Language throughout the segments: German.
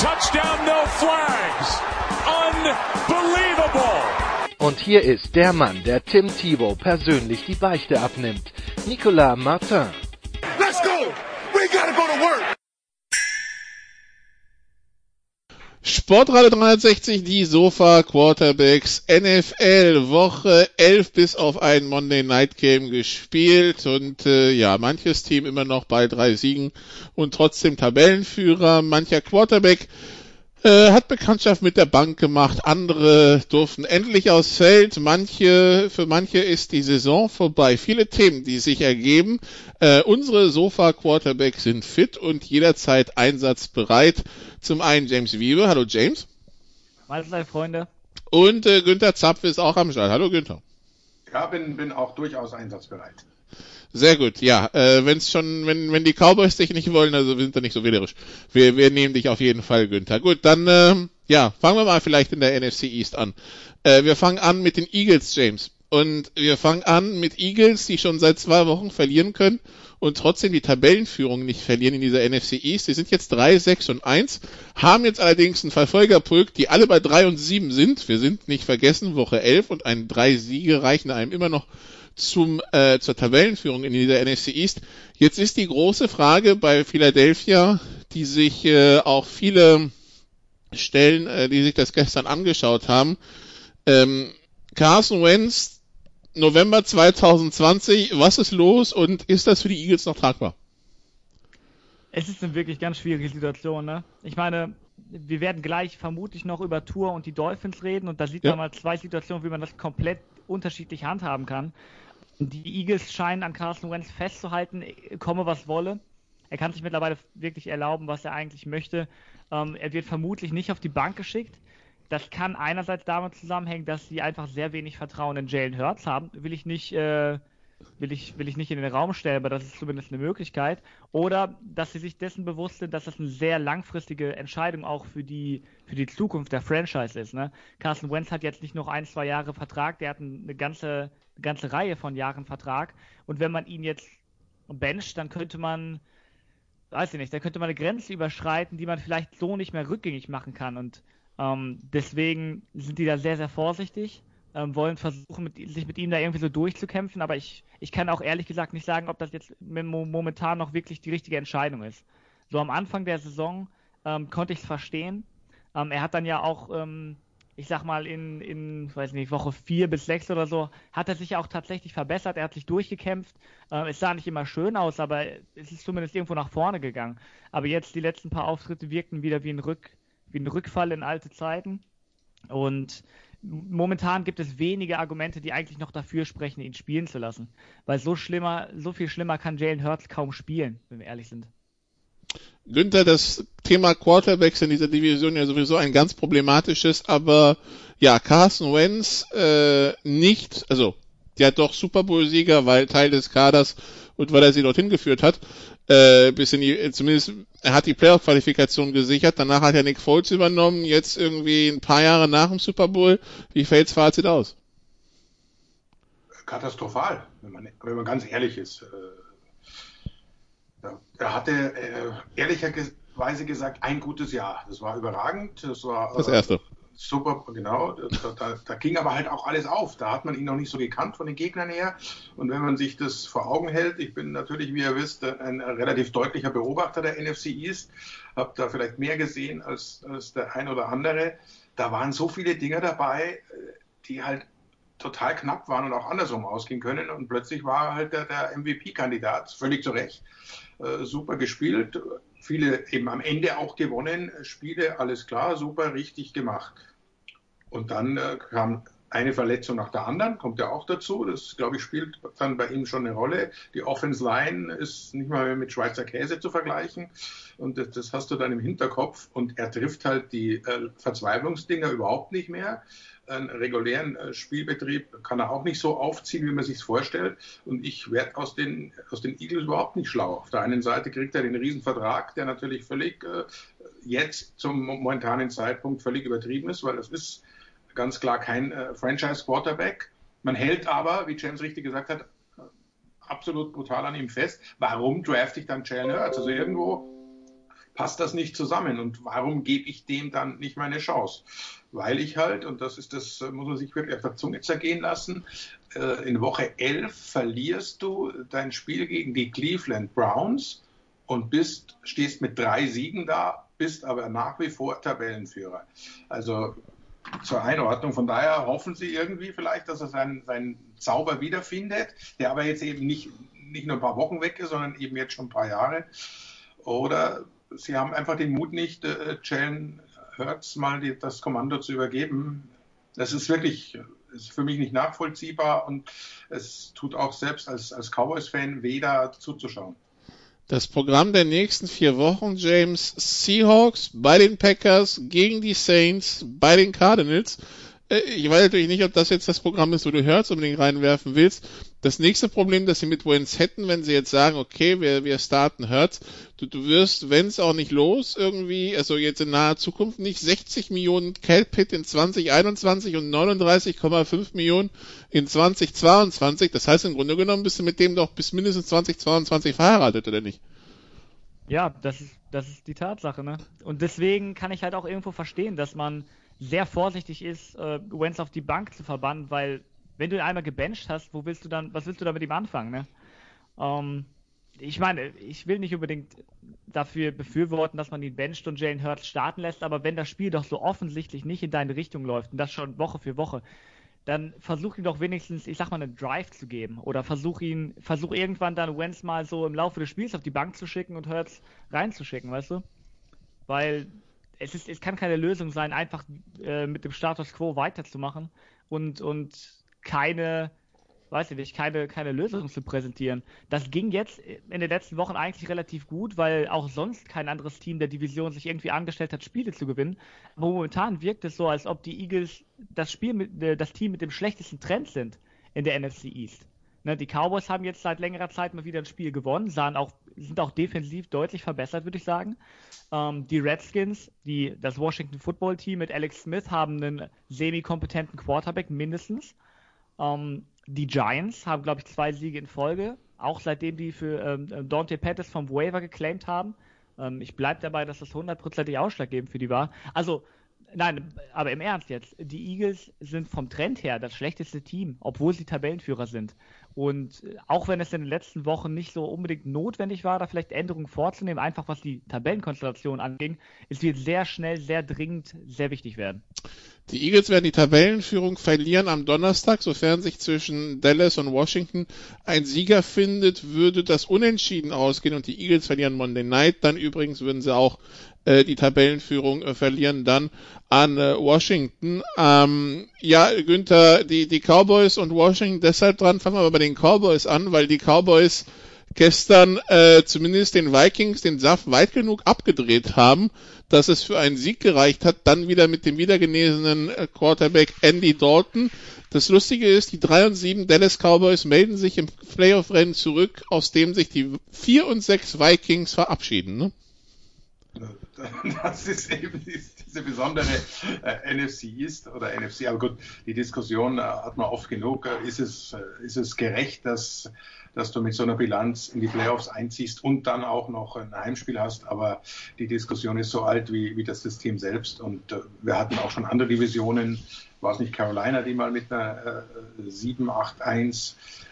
touchdown, no flags. Unbelievable. Und hier ist der Mann, der Tim Thibault persönlich die Beichte abnimmt. Nicolas Martin. Let's go! We gotta go to work! Sportradio 360, die Sofa Quarterbacks, NFL, Woche 11 bis auf ein Monday Night Game gespielt und äh, ja, manches Team immer noch bei drei Siegen und trotzdem Tabellenführer, mancher Quarterback äh, hat Bekanntschaft mit der Bank gemacht, andere durften endlich aufs Feld, manche, für manche ist die Saison vorbei. Viele Themen, die sich ergeben. Äh, unsere Sofa-Quarterbacks sind fit und jederzeit einsatzbereit. Zum einen James Wiebe. Hallo James. Mahlzeit, Freunde. Und äh, Günther Zapf ist auch am Start. Hallo Günther. Ja, bin, bin auch durchaus einsatzbereit. Sehr gut, ja. Äh, wenn's schon, wenn, wenn die Cowboys dich nicht wollen, also sind wir nicht so wählerisch. Wir, wir nehmen dich auf jeden Fall, Günther. Gut, dann äh, ja, fangen wir mal vielleicht in der NFC East an. Äh, wir fangen an mit den Eagles, James. Und wir fangen an mit Eagles, die schon seit zwei Wochen verlieren können und trotzdem die Tabellenführung nicht verlieren in dieser NFC East. Sie sind jetzt 3, 6 und 1, haben jetzt allerdings einen Verfolgerpulk, die alle bei 3 und 7 sind. Wir sind nicht vergessen, Woche 11 und ein drei Siege reichen einem immer noch zum, äh, zur Tabellenführung in dieser NFC East. Jetzt ist die große Frage bei Philadelphia, die sich äh, auch viele stellen, äh, die sich das gestern angeschaut haben. Ähm, Carson Wentz, November 2020, was ist los und ist das für die Eagles noch tragbar? Es ist eine wirklich ganz schwierige Situation, ne? Ich meine, wir werden gleich vermutlich noch über Tour und die Dolphins reden und da sieht ja. man mal zwei Situationen, wie man das komplett unterschiedlich handhaben kann. Die Eagles scheinen an Carson Wentz festzuhalten, komme was wolle. Er kann sich mittlerweile wirklich erlauben, was er eigentlich möchte. Ähm, er wird vermutlich nicht auf die Bank geschickt. Das kann einerseits damit zusammenhängen, dass sie einfach sehr wenig Vertrauen in Jalen Hurts haben. Will ich nicht äh, will ich, will ich nicht in den Raum stellen, aber das ist zumindest eine Möglichkeit. Oder dass sie sich dessen bewusst sind, dass das eine sehr langfristige Entscheidung auch für die, für die Zukunft der Franchise ist. Ne? Carson Wentz hat jetzt nicht noch ein, zwei Jahre Vertrag, der hat eine ganze, eine ganze Reihe von Jahren Vertrag. Und wenn man ihn jetzt bencht, dann könnte man, weiß ich nicht, dann könnte man eine Grenze überschreiten, die man vielleicht so nicht mehr rückgängig machen kann. Und ähm, deswegen sind die da sehr, sehr vorsichtig ähm, wollen versuchen, mit, sich mit ihm da irgendwie so durchzukämpfen, aber ich, ich kann auch ehrlich gesagt nicht sagen, ob das jetzt momentan noch wirklich die richtige Entscheidung ist. So am Anfang der Saison ähm, konnte ich es verstehen. Ähm, er hat dann ja auch, ähm, ich sag mal, in, in, weiß nicht, Woche vier bis sechs oder so, hat er sich ja auch tatsächlich verbessert, er hat sich durchgekämpft. Ähm, es sah nicht immer schön aus, aber es ist zumindest irgendwo nach vorne gegangen. Aber jetzt die letzten paar Auftritte wirkten wieder wie ein, Rück, wie ein Rückfall in alte Zeiten. Und momentan gibt es wenige Argumente, die eigentlich noch dafür sprechen, ihn spielen zu lassen. Weil so schlimmer, so viel schlimmer kann Jalen Hurts kaum spielen, wenn wir ehrlich sind. Günther, das Thema Quarterbacks in dieser Division ja sowieso ein ganz problematisches, aber ja, Carson Wentz äh, nicht, also der doch Super Bowl-Sieger, weil Teil des Kaders und weil er sie dorthin geführt hat, äh, bis in die, zumindest er hat die Playoff-Qualifikation gesichert, danach hat er Nick Foles übernommen, jetzt irgendwie ein paar Jahre nach dem Super Bowl. Wie fällt's Fazit aus? Katastrophal, wenn man, wenn man ganz ehrlich ist. Äh, er hatte äh, ehrlicherweise gesagt ein gutes Jahr. Das war überragend. Das war das erste. Äh, super, genau. Da, da, da, ging aber halt auch alles auf. Da hat man ihn noch nicht so gekannt von den Gegnern her. Und wenn man sich das vor Augen hält, ich bin natürlich, wie ihr wisst, ein relativ deutlicher Beobachter der NFC East, habe da vielleicht mehr gesehen als, als der ein oder andere. Da waren so viele Dinge dabei, die halt total knapp waren und auch andersrum ausgehen können. Und plötzlich war halt der, der MVP-Kandidat, völlig zu Recht, äh, super gespielt, viele eben am Ende auch gewonnen, Spiele, alles klar, super, richtig gemacht. Und dann äh, kam eine Verletzung nach der anderen, kommt ja auch dazu. Das, glaube ich, spielt dann bei ihm schon eine Rolle. Die Offense Line ist nicht mal mehr mit Schweizer Käse zu vergleichen. Und das, das hast du dann im Hinterkopf. Und er trifft halt die äh, Verzweiflungsdinger überhaupt nicht mehr. Einen regulären äh, Spielbetrieb kann er auch nicht so aufziehen, wie man sich vorstellt. Und ich werde aus den, aus den Eagles überhaupt nicht schlau. Auf der einen Seite kriegt er den Riesenvertrag, der natürlich völlig äh, jetzt zum momentanen Zeitpunkt völlig übertrieben ist, weil das ist ganz klar kein äh, Franchise-Quarterback. Man hält aber, wie James richtig gesagt hat, absolut brutal an ihm fest. Warum drafte ich dann Jalen Hurts? Also irgendwo passt das nicht zusammen. Und warum gebe ich dem dann nicht meine Chance? Weil ich halt, und das ist das, muss man sich wirklich auf der Zunge zergehen lassen, äh, in Woche 11 verlierst du dein Spiel gegen die Cleveland Browns und bist, stehst mit drei Siegen da, bist aber nach wie vor Tabellenführer. Also zur Einordnung. Von daher hoffen sie irgendwie vielleicht, dass er seinen, seinen Zauber wiederfindet, der aber jetzt eben nicht, nicht nur ein paar Wochen weg ist, sondern eben jetzt schon ein paar Jahre. Oder sie haben einfach den Mut nicht, äh, Jalen Hurts mal die, das Kommando zu übergeben. Das ist wirklich ist für mich nicht nachvollziehbar und es tut auch selbst als, als Cowboys-Fan weh, da zuzuschauen. Das Programm der nächsten vier Wochen, James, Seahawks bei den Packers, gegen die Saints, bei den Cardinals. Äh, ich weiß natürlich nicht, ob das jetzt das Programm ist, wo du Hurts unbedingt reinwerfen willst. Das nächste Problem, das sie mit Wentz hätten, wenn sie jetzt sagen, okay, wir, wir starten Hurts, du, du wirst Wentz auch nicht los irgendwie, also jetzt in naher Zukunft nicht 60 Millionen Calpit in 2021 und 39,5 Millionen in 2022. Das heißt, im Grunde genommen bist du mit dem doch bis mindestens 2022 verheiratet, oder nicht? Ja, das ist, das ist die Tatsache, ne? Und deswegen kann ich halt auch irgendwo verstehen, dass man sehr vorsichtig ist, äh, Wentz auf die Bank zu verbannen, weil wenn du ihn einmal gebencht hast, wo willst du dann, was willst du da mit ihm anfangen, ne? Ähm, ich meine, ich will nicht unbedingt dafür befürworten, dass man ihn bencht und Jalen Hurts starten lässt, aber wenn das Spiel doch so offensichtlich nicht in deine Richtung läuft und das schon Woche für Woche, dann versuch ihm doch wenigstens, ich sag mal, einen Drive zu geben. Oder versuch ihn, versuch irgendwann dann Wenz mal so im Laufe des Spiels auf die Bank zu schicken und Hurts reinzuschicken, weißt du? Weil es ist, es kann keine Lösung sein, einfach äh, mit dem Status quo weiterzumachen und, und keine, weiß ich nicht, keine, keine Lösung zu präsentieren. Das ging jetzt in den letzten Wochen eigentlich relativ gut, weil auch sonst kein anderes Team der Division sich irgendwie angestellt hat, Spiele zu gewinnen. Aber momentan wirkt es so, als ob die Eagles das Spiel mit, äh, das Team mit dem schlechtesten Trend sind in der NFC East. Ne, die Cowboys haben jetzt seit längerer Zeit mal wieder ein Spiel gewonnen, sahen auch, sind auch defensiv deutlich verbessert, würde ich sagen. Ähm, die Redskins, die, das Washington Football Team mit Alex Smith haben einen semi-kompetenten Quarterback mindestens. Ähm, die Giants haben, glaube ich, zwei Siege in Folge, auch seitdem die für ähm, Dante Pettis vom Waiver geclaimed haben. Ähm, ich bleibe dabei, dass das hundertprozentig ausschlaggebend für die war. Also, nein, aber im Ernst jetzt, die Eagles sind vom Trend her das schlechteste Team, obwohl sie Tabellenführer sind. Und äh, auch wenn es in den letzten Wochen nicht so unbedingt notwendig war, da vielleicht Änderungen vorzunehmen, einfach was die Tabellenkonstellation anging, es wird sehr schnell, sehr dringend, sehr wichtig werden. Die Eagles werden die Tabellenführung verlieren am Donnerstag, sofern sich zwischen Dallas und Washington ein Sieger findet, würde das unentschieden ausgehen und die Eagles verlieren Monday Night. Dann übrigens würden sie auch äh, die Tabellenführung äh, verlieren dann an äh, Washington. Ähm, ja, Günther, die, die Cowboys und Washington deshalb dran, fangen wir aber bei den Cowboys an, weil die Cowboys gestern äh, zumindest den Vikings den Saft weit genug abgedreht haben, dass es für einen Sieg gereicht hat, dann wieder mit dem wiedergenesenen äh, Quarterback Andy Dalton. Das Lustige ist, die 3 und 7 Dallas Cowboys melden sich im Playoff-Rennen zurück, aus dem sich die 4 und 6 Vikings verabschieden. Ne? Das ist eben diese besondere äh, NFC East oder NFC. Aber gut, die Diskussion äh, hat man oft genug. Äh, ist es, äh, ist es gerecht, dass dass du mit so einer Bilanz in die Playoffs einziehst und dann auch noch ein Heimspiel hast. Aber die Diskussion ist so alt wie, wie das System selbst. Und äh, wir hatten auch schon andere Divisionen. War es nicht Carolina, die mal mit einer äh, 7-8-1 äh,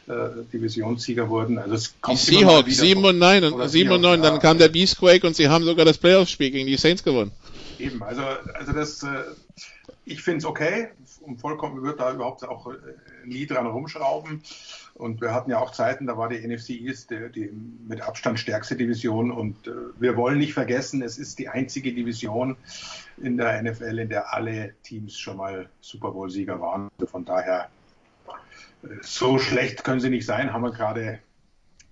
Divisionssieger wurden? Also es kommt die Seahawks 7 und 9 und 7 und 9, dann kam der Beastquake und sie haben sogar das Playoff-Spiel gegen die Saints gewonnen. Eben, also, also das, äh, ich finde es okay. Und vollkommen wird da überhaupt auch äh, nie dran rumschrauben. Und wir hatten ja auch Zeiten, da war die NFC East die, die mit Abstand stärkste Division. Und äh, wir wollen nicht vergessen, es ist die einzige Division in der NFL, in der alle Teams schon mal Super Bowl-Sieger waren. Von daher, äh, so schlecht können sie nicht sein, haben wir gerade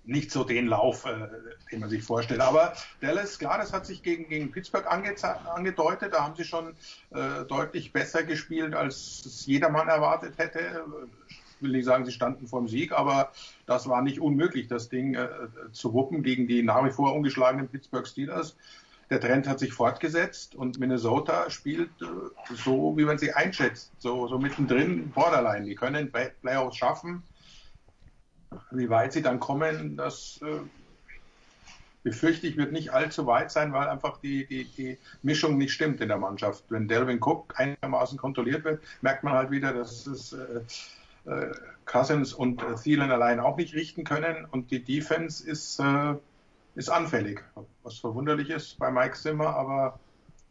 nicht so den Lauf, äh, den man sich vorstellt. Aber Dallas, klar, das hat sich gegen, gegen Pittsburgh angedeutet. Da haben sie schon äh, deutlich besser gespielt, als es jedermann erwartet hätte. Ich will nicht sagen, sie standen vor dem Sieg, aber das war nicht unmöglich, das Ding äh, zu wuppen gegen die nach wie vor ungeschlagenen Pittsburgh Steelers. Der Trend hat sich fortgesetzt und Minnesota spielt äh, so, wie man sie einschätzt, so, so mittendrin, Borderline. Die können Playoffs schaffen wie weit sie dann kommen, das äh, befürchte ich, wird nicht allzu weit sein, weil einfach die, die, die Mischung nicht stimmt in der Mannschaft. Wenn Delvin Cook einigermaßen kontrolliert wird, merkt man halt wieder, dass es äh, äh, Cousins und Thielen allein auch nicht richten können und die Defense ist, äh, ist anfällig, was verwunderlich ist bei Mike Zimmer, aber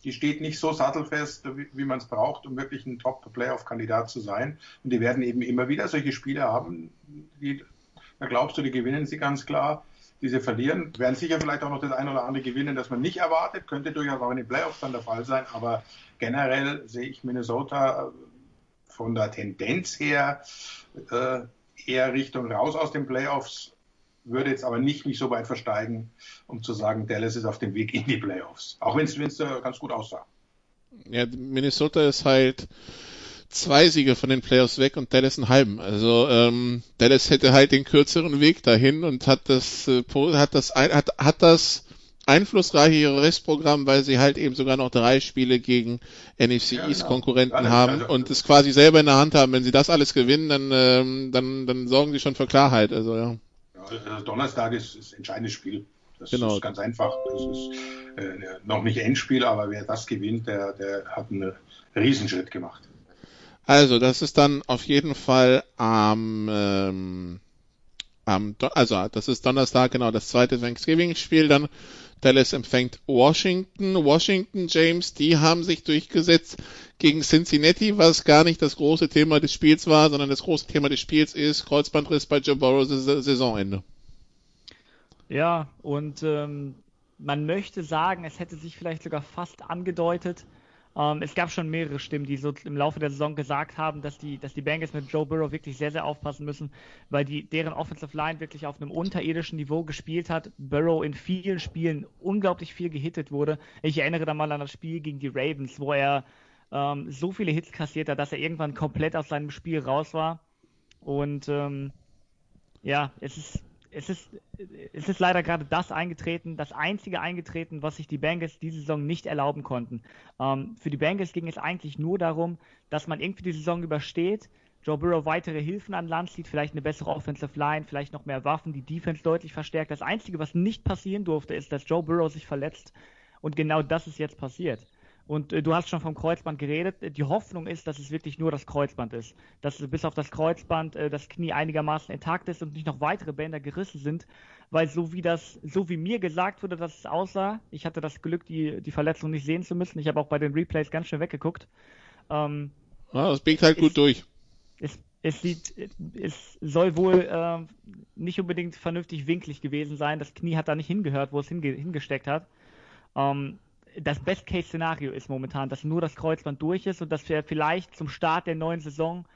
die steht nicht so sattelfest, wie, man es braucht, um wirklich ein Top-Playoff-Kandidat zu sein. Und die werden eben immer wieder solche Spiele haben, die da glaubst du, die gewinnen sie ganz klar. Diese verlieren, werden sicher vielleicht auch noch das ein oder andere gewinnen, das man nicht erwartet. Könnte durchaus auch in den Playoffs dann der Fall sein. Aber generell sehe ich Minnesota von der Tendenz her äh, eher Richtung raus aus den Playoffs. Würde jetzt aber nicht mich so weit versteigen, um zu sagen, Dallas ist auf dem Weg in die Playoffs. Auch wenn es äh, ganz gut aussah. Ja, Minnesota ist halt zwei Siege von den Playoffs weg und Dallas einen halben. Also ähm, Dallas hätte halt den kürzeren Weg dahin und hat das äh, hat das hat, hat das einflussreichere Restprogramm, weil sie halt eben sogar noch drei Spiele gegen NFC ja, East genau. Konkurrenten genau. haben also, und es quasi selber in der Hand haben. Wenn sie das alles gewinnen, dann ähm, dann dann sorgen sie schon für Klarheit. Also ja. Also Donnerstag ist, ein entscheidendes Spiel. Das genau. ist ganz einfach. Das ist äh, noch nicht Endspiel, aber wer das gewinnt, der, der hat einen Riesenschritt gemacht. Also, das ist dann auf jeden Fall am, ähm, am also das ist Donnerstag, genau, das zweite Thanksgiving-Spiel, dann Dallas empfängt Washington. Washington, James, die haben sich durchgesetzt gegen Cincinnati, was gar nicht das große Thema des Spiels war, sondern das große Thema des Spiels ist Kreuzbandriss bei Joe Burrow Saisonende. Ja, und ähm, man möchte sagen, es hätte sich vielleicht sogar fast angedeutet, ähm, es gab schon mehrere Stimmen, die so im Laufe der Saison gesagt haben, dass die, dass die Bengals mit Joe Burrow wirklich sehr, sehr aufpassen müssen, weil die, deren Offensive Line wirklich auf einem unterirdischen Niveau gespielt hat. Burrow in vielen Spielen unglaublich viel gehittet wurde. Ich erinnere da mal an das Spiel gegen die Ravens, wo er ähm, so viele Hits kassiert hat, dass er irgendwann komplett aus seinem Spiel raus war. Und ähm, ja, es ist es ist, es ist leider gerade das eingetreten, das einzige eingetreten, was sich die Bengals diese Saison nicht erlauben konnten. Ähm, für die Bengals ging es eigentlich nur darum, dass man irgendwie die Saison übersteht, Joe Burrow weitere Hilfen an Land zieht, vielleicht eine bessere Offensive Line, vielleicht noch mehr Waffen, die Defense deutlich verstärkt. Das Einzige, was nicht passieren durfte, ist, dass Joe Burrow sich verletzt. Und genau das ist jetzt passiert. Und äh, du hast schon vom Kreuzband geredet. Die Hoffnung ist, dass es wirklich nur das Kreuzband ist. Dass bis auf das Kreuzband äh, das Knie einigermaßen intakt ist und nicht noch weitere Bänder gerissen sind. Weil so wie das, so wie mir gesagt wurde, dass es aussah, ich hatte das Glück, die, die Verletzung nicht sehen zu müssen. Ich habe auch bei den Replays ganz schön weggeguckt. Ähm, ja, das biegt halt gut ist, durch. Es, es sieht, es soll wohl äh, nicht unbedingt vernünftig winklig gewesen sein. Das Knie hat da nicht hingehört, wo es hinge hingesteckt hat. Ähm, das Best-Case-Szenario ist momentan, dass nur das Kreuzband durch ist und dass er vielleicht zum Start der neuen Saison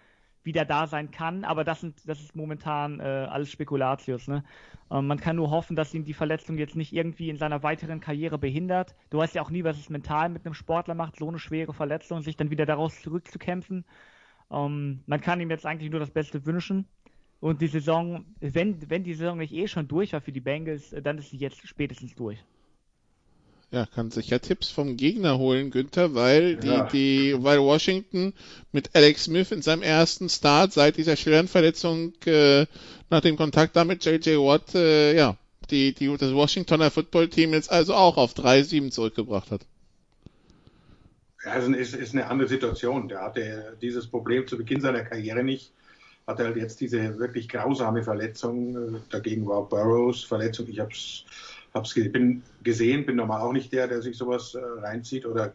wieder da sein kann, aber das, sind, das ist momentan äh, alles Spekulatius. Ne? Ähm, man kann nur hoffen, dass ihn die Verletzung jetzt nicht irgendwie in seiner weiteren Karriere behindert. Du weißt ja auch nie, was es mental mit einem Sportler macht, so eine schwere Verletzung, sich dann wieder daraus zurückzukämpfen. Ähm, man kann ihm jetzt eigentlich nur das Beste wünschen. Und die Saison, wenn, wenn die Saison nicht eh schon durch war für die Bengals, äh, dann ist sie jetzt spätestens durch ja, kann sich ja Tipps vom Gegner holen, Günther, weil ja. die, die, weil Washington mit Alex Smith in seinem ersten Start seit dieser schweren Verletzung äh, nach dem Kontakt damit JJ Watt, äh, ja, die, die das Washingtoner Football Team jetzt also auch auf 3-7 zurückgebracht hat. Ja, es ist, ist eine andere Situation. Der hatte dieses Problem zu Beginn seiner Karriere nicht. Hatte halt jetzt diese wirklich grausame Verletzung. Dagegen war Burrows Verletzung. Ich habe es hab's bin gesehen, bin normal auch nicht der, der sich sowas äh, reinzieht oder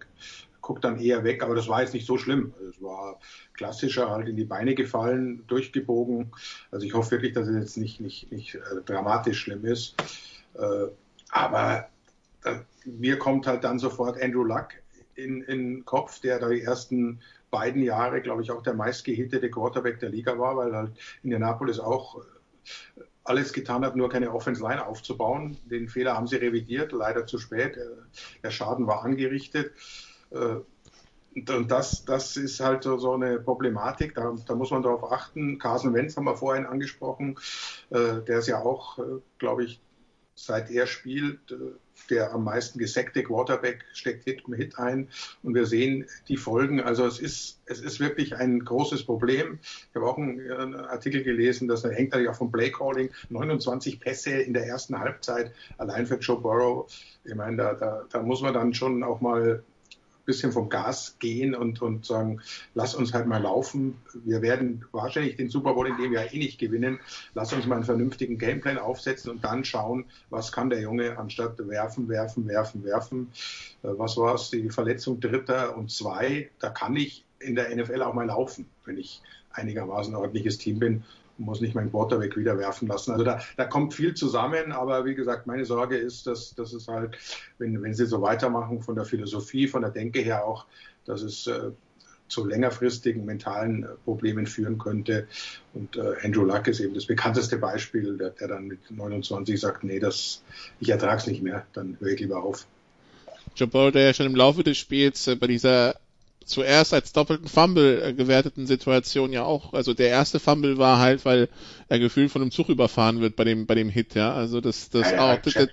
guckt dann eher weg, aber das war jetzt nicht so schlimm. Es war klassischer, halt in die Beine gefallen, durchgebogen. Also ich hoffe wirklich, dass es jetzt nicht, nicht, nicht äh, dramatisch schlimm ist. Äh, aber äh, mir kommt halt dann sofort Andrew Luck in, den Kopf, der da die ersten beiden Jahre, glaube ich, auch der meistgehittete Quarterback der Liga war, weil halt Indianapolis auch äh, alles getan hat, nur keine Offense Line aufzubauen. Den Fehler haben sie revidiert, leider zu spät. Äh, der Schaden war angerichtet. Äh, und das, das ist halt so eine Problematik, da, da muss man darauf achten. Carson Wentz haben wir vorhin angesprochen, der ist ja auch, glaube ich, seit er spielt, äh, der am meisten gesackte Quarterback steckt Hit um Hit ein und wir sehen die Folgen. Also es ist, es ist wirklich ein großes Problem. Ich habe auch einen, einen Artikel gelesen, das hängt natürlich auch vom Playcalling. 29 Pässe in der ersten Halbzeit allein für Joe Burrow. Ich meine, da, da, da muss man dann schon auch mal bisschen vom Gas gehen und, und sagen, lass uns halt mal laufen. Wir werden wahrscheinlich den Super Bowl in dem Jahr eh nicht gewinnen. Lass uns mal einen vernünftigen Gameplan aufsetzen und dann schauen, was kann der Junge anstatt werfen, werfen, werfen, werfen. Äh, was war es? Die Verletzung dritter und zwei. Da kann ich in der NFL auch mal laufen, wenn ich einigermaßen ordentliches Team bin muss nicht meinen Quarterback wieder werfen lassen. Also da, da kommt viel zusammen, aber wie gesagt, meine Sorge ist, dass, dass es halt, wenn, wenn sie so weitermachen, von der Philosophie, von der Denke her auch, dass es äh, zu längerfristigen mentalen äh, Problemen führen könnte. Und äh, Andrew Luck ist eben das bekannteste Beispiel, der, der dann mit 29 sagt, nee, das, ich ertrage es nicht mehr, dann höre ich lieber auf. Joe Burrow, der ja schon im Laufe des Spiels äh, bei dieser zuerst als doppelten Fumble äh, gewerteten Situation ja auch, also der erste Fumble war halt, weil er gefühlt von einem Zug überfahren wird bei dem, bei dem Hit, ja, also das, das ja, auch. Ja,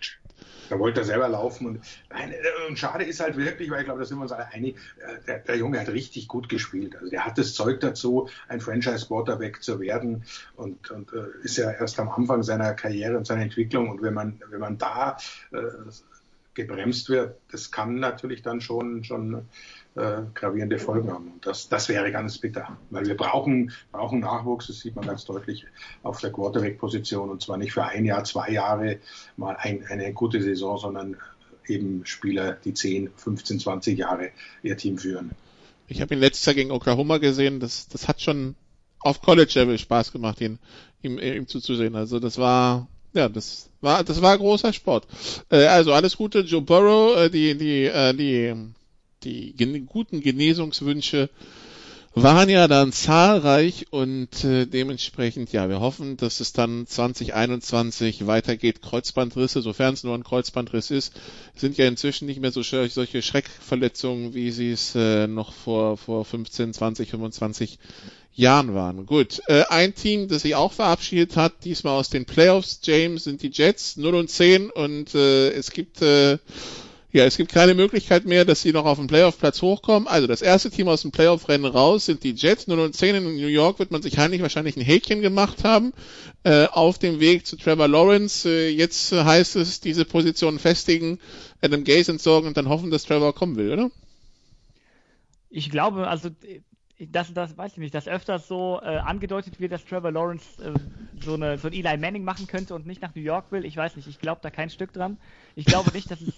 da wollte er selber laufen und, äh, und schade ist halt wirklich, weil ich glaube, da sind wir uns alle einig, äh, der, der, Junge hat richtig gut gespielt. Also der hat das Zeug dazu, ein Franchise-Quarterback zu werden und, und ist ja erst am Anfang seiner Karriere und seiner Entwicklung und wenn man, wenn man da äh, gebremst wird, das kann natürlich dann schon, schon äh, gravierende Folgen haben. Und das, das wäre ganz bitter, weil wir brauchen, brauchen Nachwuchs, das sieht man ganz deutlich auf der Quarterback-Position und zwar nicht für ein Jahr, zwei Jahre mal ein, eine gute Saison, sondern eben Spieler, die 10, 15, 20 Jahre ihr Team führen. Ich habe ihn letztes Jahr gegen Oklahoma gesehen, das, das hat schon auf College-Level Spaß gemacht, ihn, ihm, ihm zuzusehen. Also das war, ja, das war, das war großer Sport. Äh, also alles Gute, Joe Burrow, äh, die, die, äh, die die guten Genesungswünsche waren ja dann zahlreich und äh, dementsprechend, ja, wir hoffen, dass es dann 2021 weitergeht. Kreuzbandrisse, sofern es nur ein Kreuzbandriss ist, sind ja inzwischen nicht mehr so solche Schreckverletzungen, wie sie es äh, noch vor, vor 15, 20, 25 Jahren waren. Gut, äh, ein Team, das sich auch verabschiedet hat, diesmal aus den Playoffs, James, sind die Jets, 0 und 10 und äh, es gibt äh, ja, es gibt keine Möglichkeit mehr, dass sie noch auf den Playoff-Platz hochkommen. Also das erste Team aus dem Playoff-Rennen raus sind die Jets. 0 und 10 in New York wird man sich heimlich wahrscheinlich ein Häkchen gemacht haben äh, auf dem Weg zu Trevor Lawrence. Äh, jetzt heißt es, diese Position festigen, Adam Gaze entsorgen und dann hoffen, dass Trevor kommen will, oder? Ich glaube, also das, das weiß ich nicht, dass öfters so äh, angedeutet wird, dass Trevor Lawrence äh, so, eine, so ein Eli Manning machen könnte und nicht nach New York will. Ich weiß nicht, ich glaube da kein Stück dran. Ich glaube nicht, dass es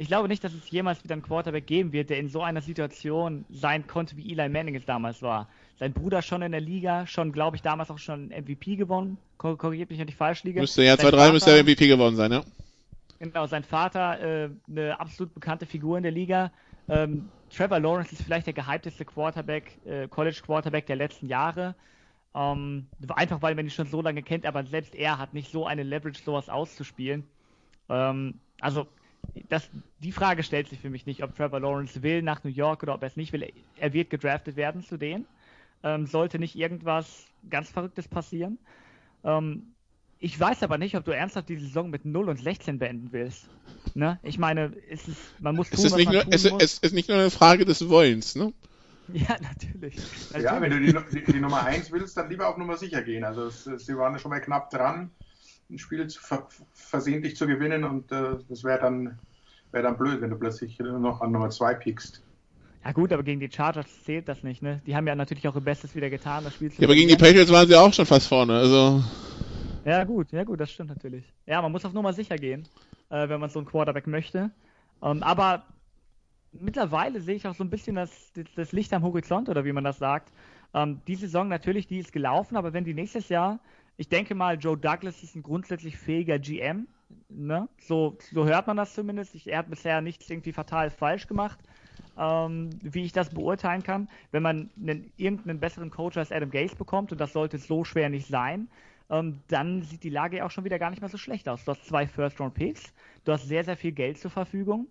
ich glaube nicht, dass es jemals wieder einen Quarterback geben wird, der in so einer Situation sein konnte, wie Eli Manning es damals war. Sein Bruder schon in der Liga, schon, glaube ich, damals auch schon MVP gewonnen. Korrigiert mich, wenn ich falsch liege. Müsste ja 2-3 müsste er MVP gewonnen sein, ja. Genau, sein Vater, äh, eine absolut bekannte Figur in der Liga. Ähm, Trevor Lawrence ist vielleicht der gehypteste Quarterback, äh, College Quarterback der letzten Jahre. Ähm, einfach weil man ihn schon so lange kennt, aber selbst er hat nicht so eine Leverage, sowas auszuspielen. Ähm, also das, die Frage stellt sich für mich nicht, ob Trevor Lawrence will nach New York oder ob er es nicht will. Er wird gedraftet werden zu denen. Ähm, sollte nicht irgendwas ganz Verrücktes passieren. Ähm, ich weiß aber nicht, ob du ernsthaft die Saison mit 0 und 16 beenden willst. Ne? Ich meine, es ist, man muss tun, es ist nicht nur, es, es, ist nicht nur eine Frage des Wollens, ne? Ja, natürlich. natürlich. Ja, wenn du die, die, die, Nummer 1 willst, dann lieber auf Nummer sicher gehen. Also es, sie waren schon mal knapp dran ein Spiel zu, versehentlich zu gewinnen und äh, das wäre dann, wär dann blöd, wenn du plötzlich noch an Nummer 2 piekst. Ja gut, aber gegen die Chargers zählt das nicht, ne? Die haben ja natürlich auch ihr Bestes wieder getan, das Spiel zu Ja, aber gegen die Patriots waren sie auch schon fast vorne, also. Ja gut, ja gut, das stimmt natürlich. Ja, man muss auf Nummer sicher gehen, äh, wenn man so einen Quarterback möchte. Ähm, aber mittlerweile sehe ich auch so ein bisschen das, das Licht am Horizont oder wie man das sagt. Ähm, die Saison natürlich, die ist gelaufen, aber wenn die nächstes Jahr, ich denke mal, Joe Douglas ist ein grundsätzlich fähiger GM, ne? so, so hört man das zumindest. Ich, er hat bisher nichts irgendwie fatal falsch gemacht, ähm, wie ich das beurteilen kann. Wenn man einen, irgendeinen besseren Coach als Adam Gaze bekommt, und das sollte so schwer nicht sein, ähm, dann sieht die Lage ja auch schon wieder gar nicht mehr so schlecht aus. Du hast zwei First-Round-Picks, du hast sehr, sehr viel Geld zur Verfügung.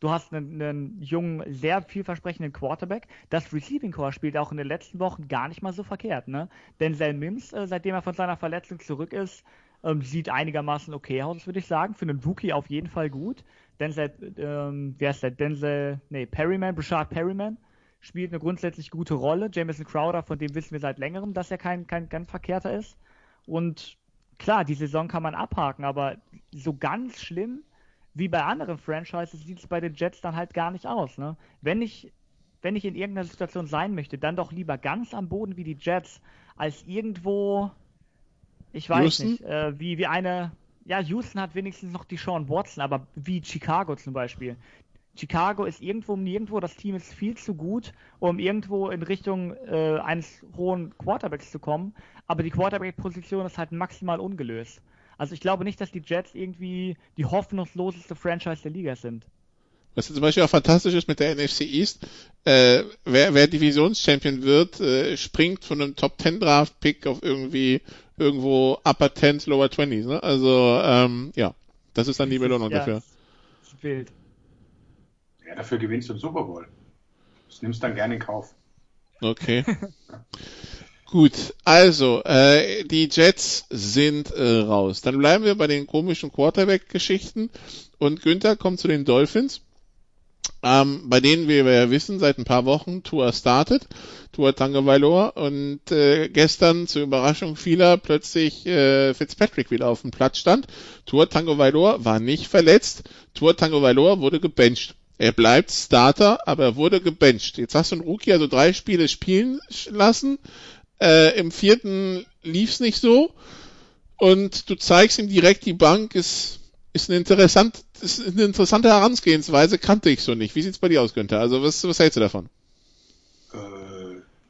Du hast einen, einen, jungen, sehr vielversprechenden Quarterback. Das Receiving Core spielt auch in den letzten Wochen gar nicht mal so verkehrt. Ne? Denzel Mims, äh, seitdem er von seiner Verletzung zurück ist, ähm, sieht einigermaßen okay aus, würde ich sagen. Für einen Rookie auf jeden Fall gut. Denzel, ähm, wer ist der? Denzel, nee, Perryman, Brashard Perryman spielt eine grundsätzlich gute Rolle. Jameson Crowder, von dem wissen wir seit längerem, dass er kein, kein ganz verkehrter ist. Und klar, die Saison kann man abhaken, aber so ganz schlimm wie bei anderen Franchises sieht es bei den Jets dann halt gar nicht aus. Ne? Wenn ich wenn ich in irgendeiner Situation sein möchte, dann doch lieber ganz am Boden wie die Jets, als irgendwo, ich weiß Houston? nicht, äh, wie, wie eine, ja, Houston hat wenigstens noch die Sean Watson, aber wie Chicago zum Beispiel. Chicago ist irgendwo um nirgendwo, das Team ist viel zu gut, um irgendwo in Richtung äh, eines hohen Quarterbacks zu kommen, aber die Quarterback-Position ist halt maximal ungelöst. Also ich glaube nicht, dass die Jets irgendwie die hoffnungsloseste Franchise der Liga sind. Was zum Beispiel auch fantastisch ist mit der NFC East, äh, wer, wer Divisionschampion wird, äh, springt von einem Top 10 Draft Pick auf irgendwie irgendwo Upper 10s, Lower 20s. Ne? Also ähm, ja, das ist dann die Belohnung ja, dafür. Das ist wild. Ja, dafür gewinnst du den Super Bowl. Das nimmst du dann gerne in Kauf. Okay. Gut, also äh, die Jets sind äh, raus. Dann bleiben wir bei den komischen Quarterback-Geschichten und Günther kommt zu den Dolphins, ähm, bei denen wir ja wissen seit ein paar Wochen Tour startet, Tour Tagovailoa und äh, gestern zur Überraschung vieler plötzlich äh, Fitzpatrick wieder auf dem Platz stand. Tour Tagovailoa war nicht verletzt, Tour Tagovailoa wurde gebencht. Er bleibt Starter, aber er wurde gebencht. Jetzt hast du einen Rookie also drei Spiele spielen lassen, äh, Im vierten lief's nicht so. Und du zeigst ihm direkt, die Bank ist, ist, eine, interessant, ist eine interessante Herangehensweise, kannte ich so nicht. Wie sieht's bei dir aus, Günther? Also was, was hältst du davon? Äh,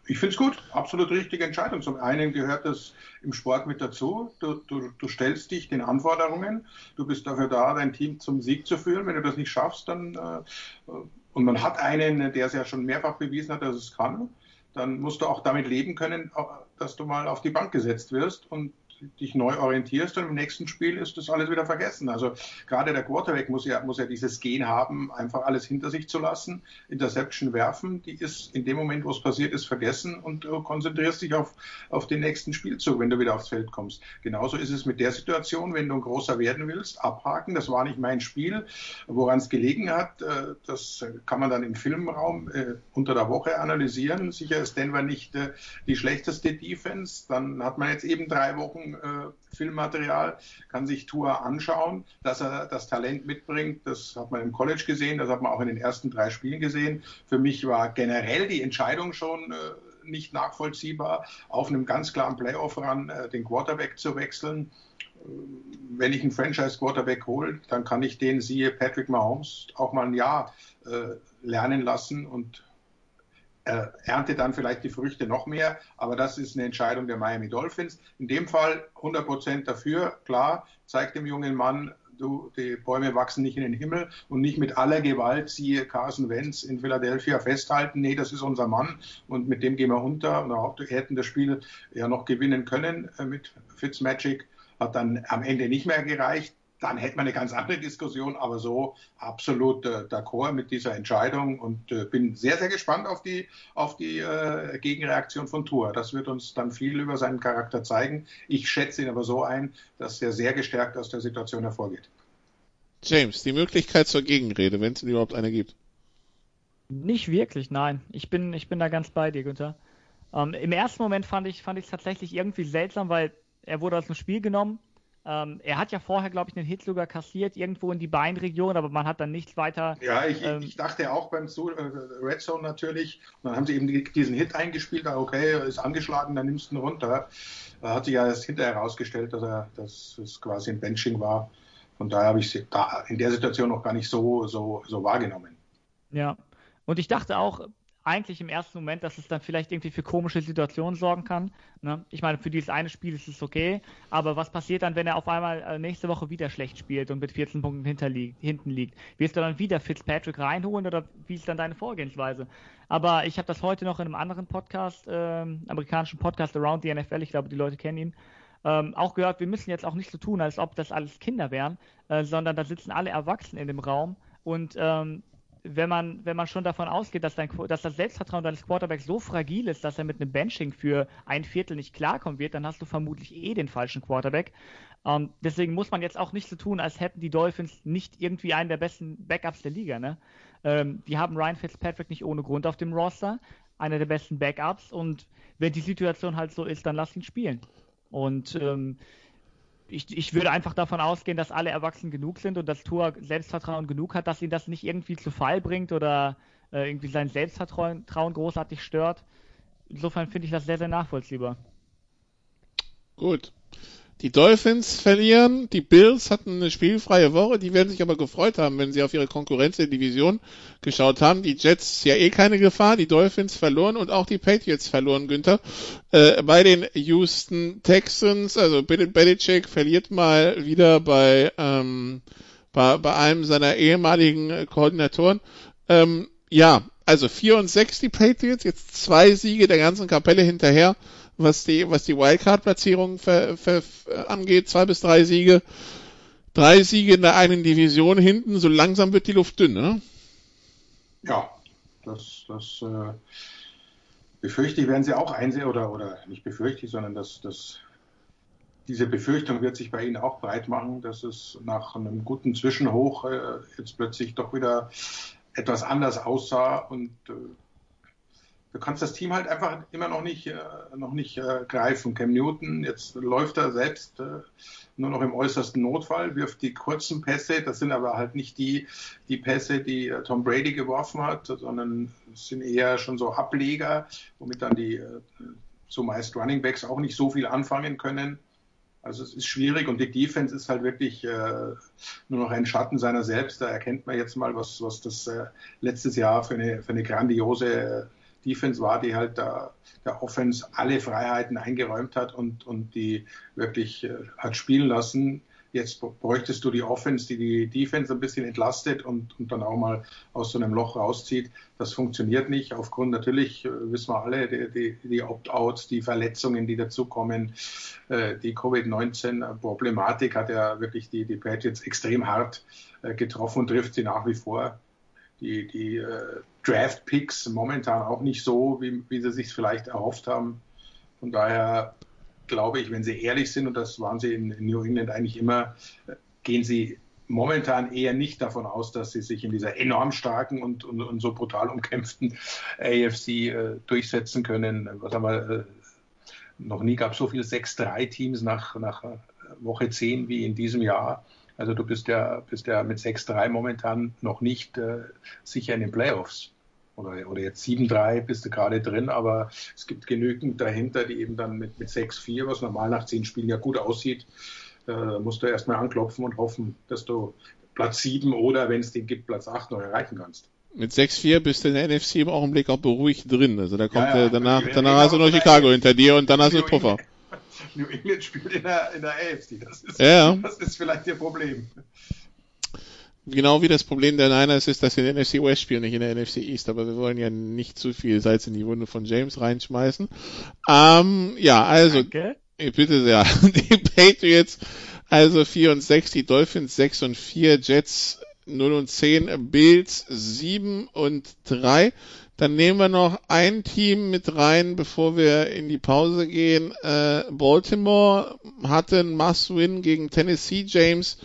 ich finde es gut, absolut richtige Entscheidung. Zum einen gehört das im Sport mit dazu. Du, du, du stellst dich den Anforderungen. Du bist dafür da, dein Team zum Sieg zu führen. Wenn du das nicht schaffst, dann äh, und man hat einen, der es ja schon mehrfach bewiesen hat, dass es kann dann musst du auch damit leben können, dass du mal auf die Bank gesetzt wirst und dich neu orientierst und im nächsten Spiel ist das alles wieder vergessen. Also gerade der Quarterback muss ja, muss ja dieses Gen haben, einfach alles hinter sich zu lassen, Interception werfen, die ist in dem Moment, wo es passiert ist, vergessen und du konzentrierst dich auf, auf den nächsten Spielzug, wenn du wieder aufs Feld kommst. Genauso ist es mit der Situation, wenn du ein großer werden willst, abhaken, das war nicht mein Spiel, woran es gelegen hat, äh, das kann man dann im Filmraum äh, unter der Woche analysieren. Sicher ist Denver nicht äh, die schlechteste Defense, dann hat man jetzt eben drei Wochen äh, Filmmaterial, kann sich Tour anschauen, dass er das Talent mitbringt. Das hat man im College gesehen, das hat man auch in den ersten drei Spielen gesehen. Für mich war generell die Entscheidung schon äh, nicht nachvollziehbar, auf einem ganz klaren Playoff-Run äh, den Quarterback zu wechseln äh, wenn ich einen Franchise-Quarterback hole, dann kann ich den, siehe Patrick Mahomes, auch mal ein Jahr äh, lernen lassen und er erntet dann vielleicht die Früchte noch mehr, aber das ist eine Entscheidung der Miami Dolphins. In dem Fall 100 Prozent dafür, klar, zeigt dem jungen Mann, du, die Bäume wachsen nicht in den Himmel und nicht mit aller Gewalt, siehe Carson Wentz in Philadelphia, festhalten, nee, das ist unser Mann und mit dem gehen wir runter und auch hätten das Spiel ja noch gewinnen können äh, mit Fitzmagic, hat dann am Ende nicht mehr gereicht dann hätte man eine ganz andere Diskussion, aber so absolut äh, d'accord mit dieser Entscheidung und äh, bin sehr, sehr gespannt auf die, auf die äh, Gegenreaktion von Tour. Das wird uns dann viel über seinen Charakter zeigen. Ich schätze ihn aber so ein, dass er sehr gestärkt aus der Situation hervorgeht. James, die Möglichkeit zur Gegenrede, wenn es überhaupt eine gibt. Nicht wirklich, nein. Ich bin, ich bin da ganz bei dir, Günther. Ähm, Im ersten Moment fand ich es fand tatsächlich irgendwie seltsam, weil er wurde aus dem Spiel genommen ähm, er hat ja vorher, glaube ich, einen Hit sogar kassiert, irgendwo in die Beinregion, aber man hat dann nichts weiter. Ja, ich, ähm, ich dachte auch beim so äh, Red Zone natürlich. Und dann haben sie eben die, diesen Hit eingespielt, okay, ist angeschlagen, dann nimmst du ihn runter. Da hat sich ja erst hinterher herausgestellt, dass, er, dass es quasi ein Benching war. Von daher habe ich sie da in der Situation noch gar nicht so, so, so wahrgenommen. Ja, Und ich dachte auch, eigentlich im ersten Moment, dass es dann vielleicht irgendwie für komische Situationen sorgen kann. Ne? Ich meine, für dieses eine Spiel ist es okay, aber was passiert dann, wenn er auf einmal äh, nächste Woche wieder schlecht spielt und mit 14 Punkten hinten liegt? Wirst du dann wieder Fitzpatrick reinholen oder wie ist dann deine Vorgehensweise? Aber ich habe das heute noch in einem anderen Podcast, äh, amerikanischen Podcast Around the NFL, ich glaube, die Leute kennen ihn, ähm, auch gehört, wir müssen jetzt auch nicht so tun, als ob das alles Kinder wären, äh, sondern da sitzen alle Erwachsenen in dem Raum und ähm, wenn man, wenn man schon davon ausgeht, dass, dein, dass das Selbstvertrauen deines Quarterbacks so fragil ist, dass er mit einem Benching für ein Viertel nicht klarkommen wird, dann hast du vermutlich eh den falschen Quarterback. Ähm, deswegen muss man jetzt auch nicht so tun, als hätten die Dolphins nicht irgendwie einen der besten Backups der Liga. Ne? Ähm, die haben Ryan Fitzpatrick nicht ohne Grund auf dem Roster, einer der besten Backups und wenn die Situation halt so ist, dann lass ihn spielen. Und ähm, ich, ich würde einfach davon ausgehen, dass alle erwachsen genug sind und dass Tour Selbstvertrauen genug hat, dass ihn das nicht irgendwie zu Fall bringt oder äh, irgendwie sein Selbstvertrauen großartig stört. Insofern finde ich das sehr, sehr nachvollziehbar. Gut. Die Dolphins verlieren, die Bills hatten eine spielfreie Woche, die werden sich aber gefreut haben, wenn sie auf ihre Konkurrenz der Division geschaut haben. Die Jets ja eh keine Gefahr, die Dolphins verloren und auch die Patriots verloren, Günther. Äh, bei den Houston Texans, also Belichick verliert mal wieder bei, ähm, bei, bei einem seiner ehemaligen Koordinatoren. Ähm, ja, also 4 und 6 die Patriots, jetzt zwei Siege der ganzen Kapelle hinterher was die, was die Wildcard-Platzierung angeht, zwei bis drei Siege. Drei Siege in der einen Division hinten, so langsam wird die Luft dünn, ne? Ja, das, das äh, befürchte ich, werden sie auch einsehen, oder, oder nicht befürchte ich, sondern dass, dass diese Befürchtung wird sich bei Ihnen auch breit machen, dass es nach einem guten Zwischenhoch äh, jetzt plötzlich doch wieder etwas anders aussah und äh, du kannst das Team halt einfach immer noch nicht, äh, noch nicht äh, greifen. Cam Newton, jetzt läuft er selbst äh, nur noch im äußersten Notfall, wirft die kurzen Pässe, das sind aber halt nicht die, die Pässe, die äh, Tom Brady geworfen hat, sondern sind eher schon so Ableger, womit dann die äh, zumeist Running Backs auch nicht so viel anfangen können. Also es ist schwierig und die Defense ist halt wirklich äh, nur noch ein Schatten seiner selbst. Da erkennt man jetzt mal, was, was das äh, letztes Jahr für eine, für eine grandiose Defense war, die halt der, der Offense alle Freiheiten eingeräumt hat und, und die wirklich äh, hat spielen lassen. Jetzt bräuchtest du die Offense, die die Defense ein bisschen entlastet und, und dann auch mal aus so einem Loch rauszieht. Das funktioniert nicht. Aufgrund natürlich, äh, wissen wir alle, die, die, die Opt-outs, die Verletzungen, die dazukommen, äh, die Covid-19-Problematik hat ja wirklich die, die Patriots extrem hart äh, getroffen und trifft sie nach wie vor die, die Draft-Picks momentan auch nicht so, wie, wie sie sich vielleicht erhofft haben. Von daher glaube ich, wenn sie ehrlich sind, und das waren sie in, in New England eigentlich immer, gehen sie momentan eher nicht davon aus, dass sie sich in dieser enorm starken und, und, und so brutal umkämpften AFC äh, durchsetzen können. Was aber äh, noch nie gab es so viele 6-3-Teams nach, nach Woche 10 wie in diesem Jahr. Also du bist ja, bist ja mit 6-3 momentan noch nicht äh, sicher in den Playoffs. Oder, oder jetzt 7-3 bist du gerade drin, aber es gibt genügend dahinter, die eben dann mit, mit 6-4, was normal nach 10 Spielen ja gut aussieht, äh, musst du erstmal anklopfen und hoffen, dass du Platz 7 oder, wenn es den gibt, Platz 8 noch erreichen kannst. Mit 6-4 bist du in der NFC im Augenblick auch beruhigt drin. Also da kommt ja, ja, danach, danach hast du noch Chicago hinter dir und dann hast du Puffer. New England spielt in der, in der AFC. Das ist, ja. das ist vielleicht ihr Problem. Genau wie das Problem der Niners ist, dass sie in der NFC West spielen, nicht in der NFC East. Aber wir wollen ja nicht zu viel Salz in die Wunde von James reinschmeißen. Ähm, ja, also, Danke. bitte sehr. Die Patriots, also 4 und 6, die Dolphins 6 und 4, Jets 0 und 10, Bills 7 und 3. Dann nehmen wir noch ein Team mit rein, bevor wir in die Pause gehen. Äh, Baltimore hatte einen Must-Win gegen Tennessee James.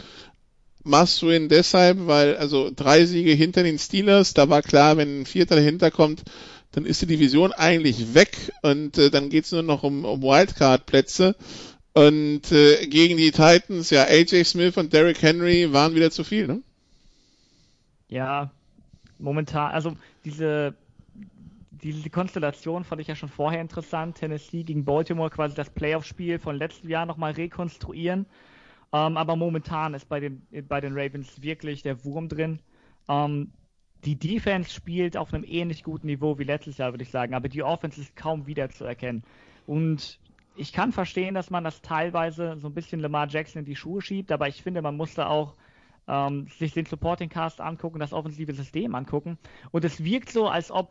Must-Win deshalb, weil also drei Siege hinter den Steelers, da war klar, wenn ein Vierter dahinter kommt, dann ist die Division eigentlich weg und äh, dann geht's nur noch um, um Wildcard-Plätze. Und äh, gegen die Titans, ja, AJ Smith und Derrick Henry waren wieder zu viel, ne? Ja, momentan, also diese diese Konstellation fand ich ja schon vorher interessant. Tennessee gegen Baltimore quasi das Playoff-Spiel von letztem Jahr nochmal rekonstruieren. Ähm, aber momentan ist bei den, bei den Ravens wirklich der Wurm drin. Ähm, die Defense spielt auf einem ähnlich guten Niveau wie letztes Jahr, würde ich sagen, aber die Offense ist kaum wiederzuerkennen. Und ich kann verstehen, dass man das teilweise so ein bisschen Lamar Jackson in die Schuhe schiebt, aber ich finde, man musste auch ähm, sich den Supporting Cast angucken, das offensive System angucken. Und es wirkt so, als ob,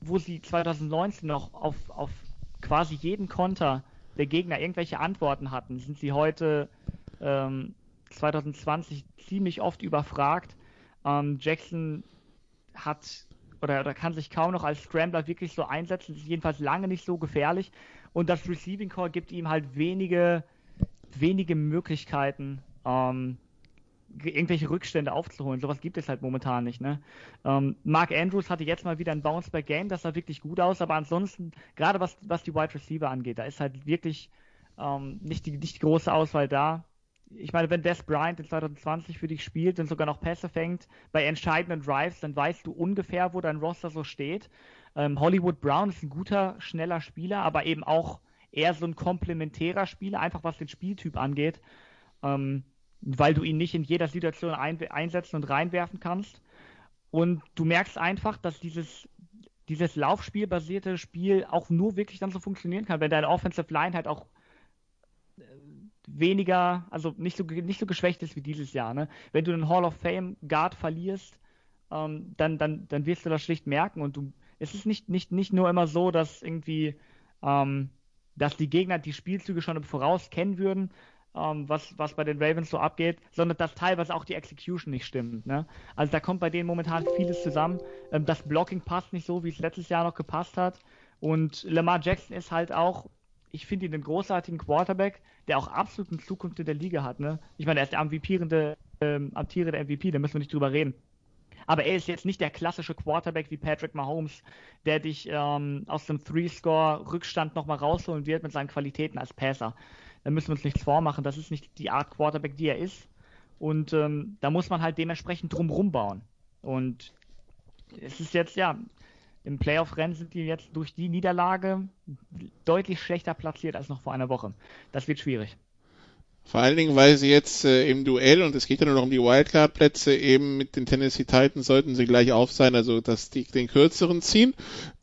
wo sie 2019 noch auf, auf quasi jeden Konter der Gegner irgendwelche Antworten hatten, sind sie heute ähm, 2020 ziemlich oft überfragt. Ähm, Jackson hat oder, oder kann sich kaum noch als Scrambler wirklich so einsetzen, ist jedenfalls lange nicht so gefährlich. Und das Receiving Core gibt ihm halt wenige, wenige Möglichkeiten, ähm, irgendwelche Rückstände aufzuholen. Sowas gibt es halt momentan nicht. Ne? Ähm, Mark Andrews hatte jetzt mal wieder ein Bounce-Back-Game, das sah wirklich gut aus, aber ansonsten, gerade was, was die Wide Receiver angeht, da ist halt wirklich ähm, nicht, die, nicht die große Auswahl da. Ich meine, wenn Des Bryant in 2020 für dich spielt und sogar noch Pässe fängt bei entscheidenden Drives, dann weißt du ungefähr, wo dein Roster so steht. Ähm, Hollywood Brown ist ein guter, schneller Spieler, aber eben auch eher so ein komplementärer Spieler, einfach was den Spieltyp angeht. Ähm, weil du ihn nicht in jeder Situation ein, einsetzen und reinwerfen kannst. Und du merkst einfach, dass dieses, dieses Laufspielbasierte Spiel auch nur wirklich dann so funktionieren kann, wenn deine Offensive Line halt auch äh, weniger, also nicht so, nicht so geschwächt ist wie dieses Jahr. Ne? Wenn du einen Hall of Fame Guard verlierst, ähm, dann, dann, dann wirst du das schlicht merken. Und du, es ist nicht, nicht, nicht nur immer so, dass irgendwie, ähm, dass die Gegner die Spielzüge schon im Voraus kennen würden, ähm, was, was bei den Ravens so abgeht, sondern dass teilweise auch die Execution nicht stimmt. Ne? Also da kommt bei denen momentan vieles zusammen. Ähm, das Blocking passt nicht so, wie es letztes Jahr noch gepasst hat. Und Lamar Jackson ist halt auch, ich finde ihn einen großartigen Quarterback, der auch absolut eine Zukunft in der Liga hat. Ne? Ich meine, er ist der amtierende, ähm, MVP, da müssen wir nicht drüber reden. Aber er ist jetzt nicht der klassische Quarterback wie Patrick Mahomes, der dich ähm, aus dem Three-Score-Rückstand nochmal rausholen wird mit seinen Qualitäten als Passer da müssen wir uns nichts vormachen. Das ist nicht die Art Quarterback, die er ist. Und ähm, da muss man halt dementsprechend drumrum bauen. Und es ist jetzt, ja, im Playoff-Rennen sind die jetzt durch die Niederlage deutlich schlechter platziert als noch vor einer Woche. Das wird schwierig. Vor allen Dingen, weil sie jetzt äh, im Duell, und es geht ja nur noch um die Wildcard-Plätze, eben mit den Tennessee Titans sollten sie gleich auf sein, also dass die den kürzeren ziehen.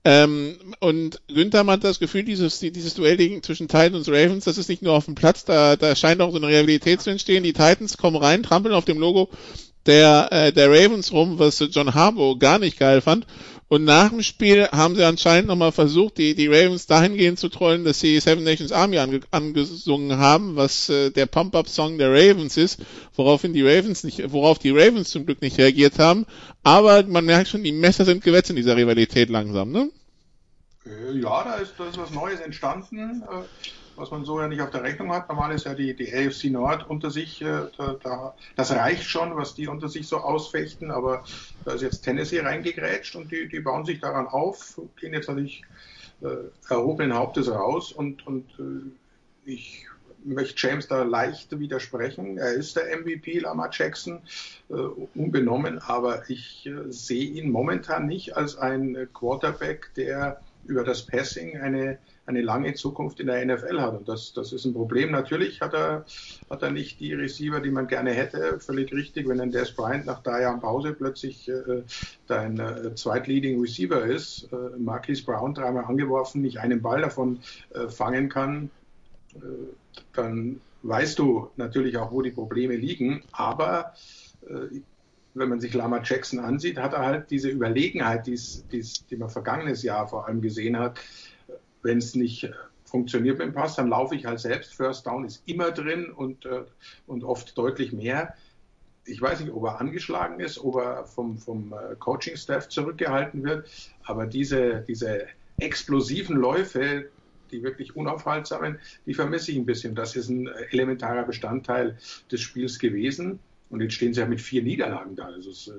Ähm, und Günther hat das Gefühl, dieses, dieses Duell zwischen Titans und Ravens, das ist nicht nur auf dem Platz, da, da scheint auch so eine Realität zu entstehen. Die Titans kommen rein, trampeln auf dem Logo der, äh, der Ravens rum, was John Harbaugh gar nicht geil fand. Und nach dem Spiel haben sie anscheinend nochmal versucht, die, die Ravens dahingehend zu trollen, dass sie Seven Nations Army ange, angesungen haben, was äh, der Pump-Up-Song der Ravens ist, woraufhin die Ravens nicht, worauf die Ravens zum Glück nicht reagiert haben. Aber man merkt schon, die Messer sind gewetzt in dieser Rivalität langsam, ne? Äh, ja, da ist, da ist was Neues entstanden. Was man so ja nicht auf der Rechnung hat. Normal ist ja die, die AFC Nord unter sich, äh, da, da, das reicht schon, was die unter sich so ausfechten, aber da ist jetzt Tennessee reingegrätscht und die, die bauen sich daran auf, gehen jetzt natürlich äh, erhobenen Hauptes raus und, und äh, ich möchte James da leicht widersprechen. Er ist der MVP, Lamar Jackson, äh, unbenommen, aber ich äh, sehe ihn momentan nicht als ein Quarterback, der über das Passing eine eine lange Zukunft in der NFL hat. Und das, das ist ein Problem. Natürlich hat er, hat er nicht die Receiver, die man gerne hätte. Völlig richtig, wenn ein Des Bryant nach drei Jahren Pause plötzlich äh, dein äh, zweitleading Receiver ist, äh, Marquis Brown dreimal angeworfen, nicht einen Ball davon äh, fangen kann, äh, dann weißt du natürlich auch, wo die Probleme liegen. Aber äh, wenn man sich Lama Jackson ansieht, hat er halt diese Überlegenheit, die's, die's, die man vergangenes Jahr vor allem gesehen hat, wenn es nicht äh, funktioniert mit dem Pass, dann laufe ich halt selbst. First Down ist immer drin und, äh, und oft deutlich mehr. Ich weiß nicht, ob er angeschlagen ist, ob er vom, vom äh, Coaching-Staff zurückgehalten wird, aber diese, diese explosiven Läufe, die wirklich unaufhaltsamen, die vermisse ich ein bisschen. Das ist ein elementarer Bestandteil des Spiels gewesen. Und jetzt stehen sie ja mit vier Niederlagen da. Also das äh,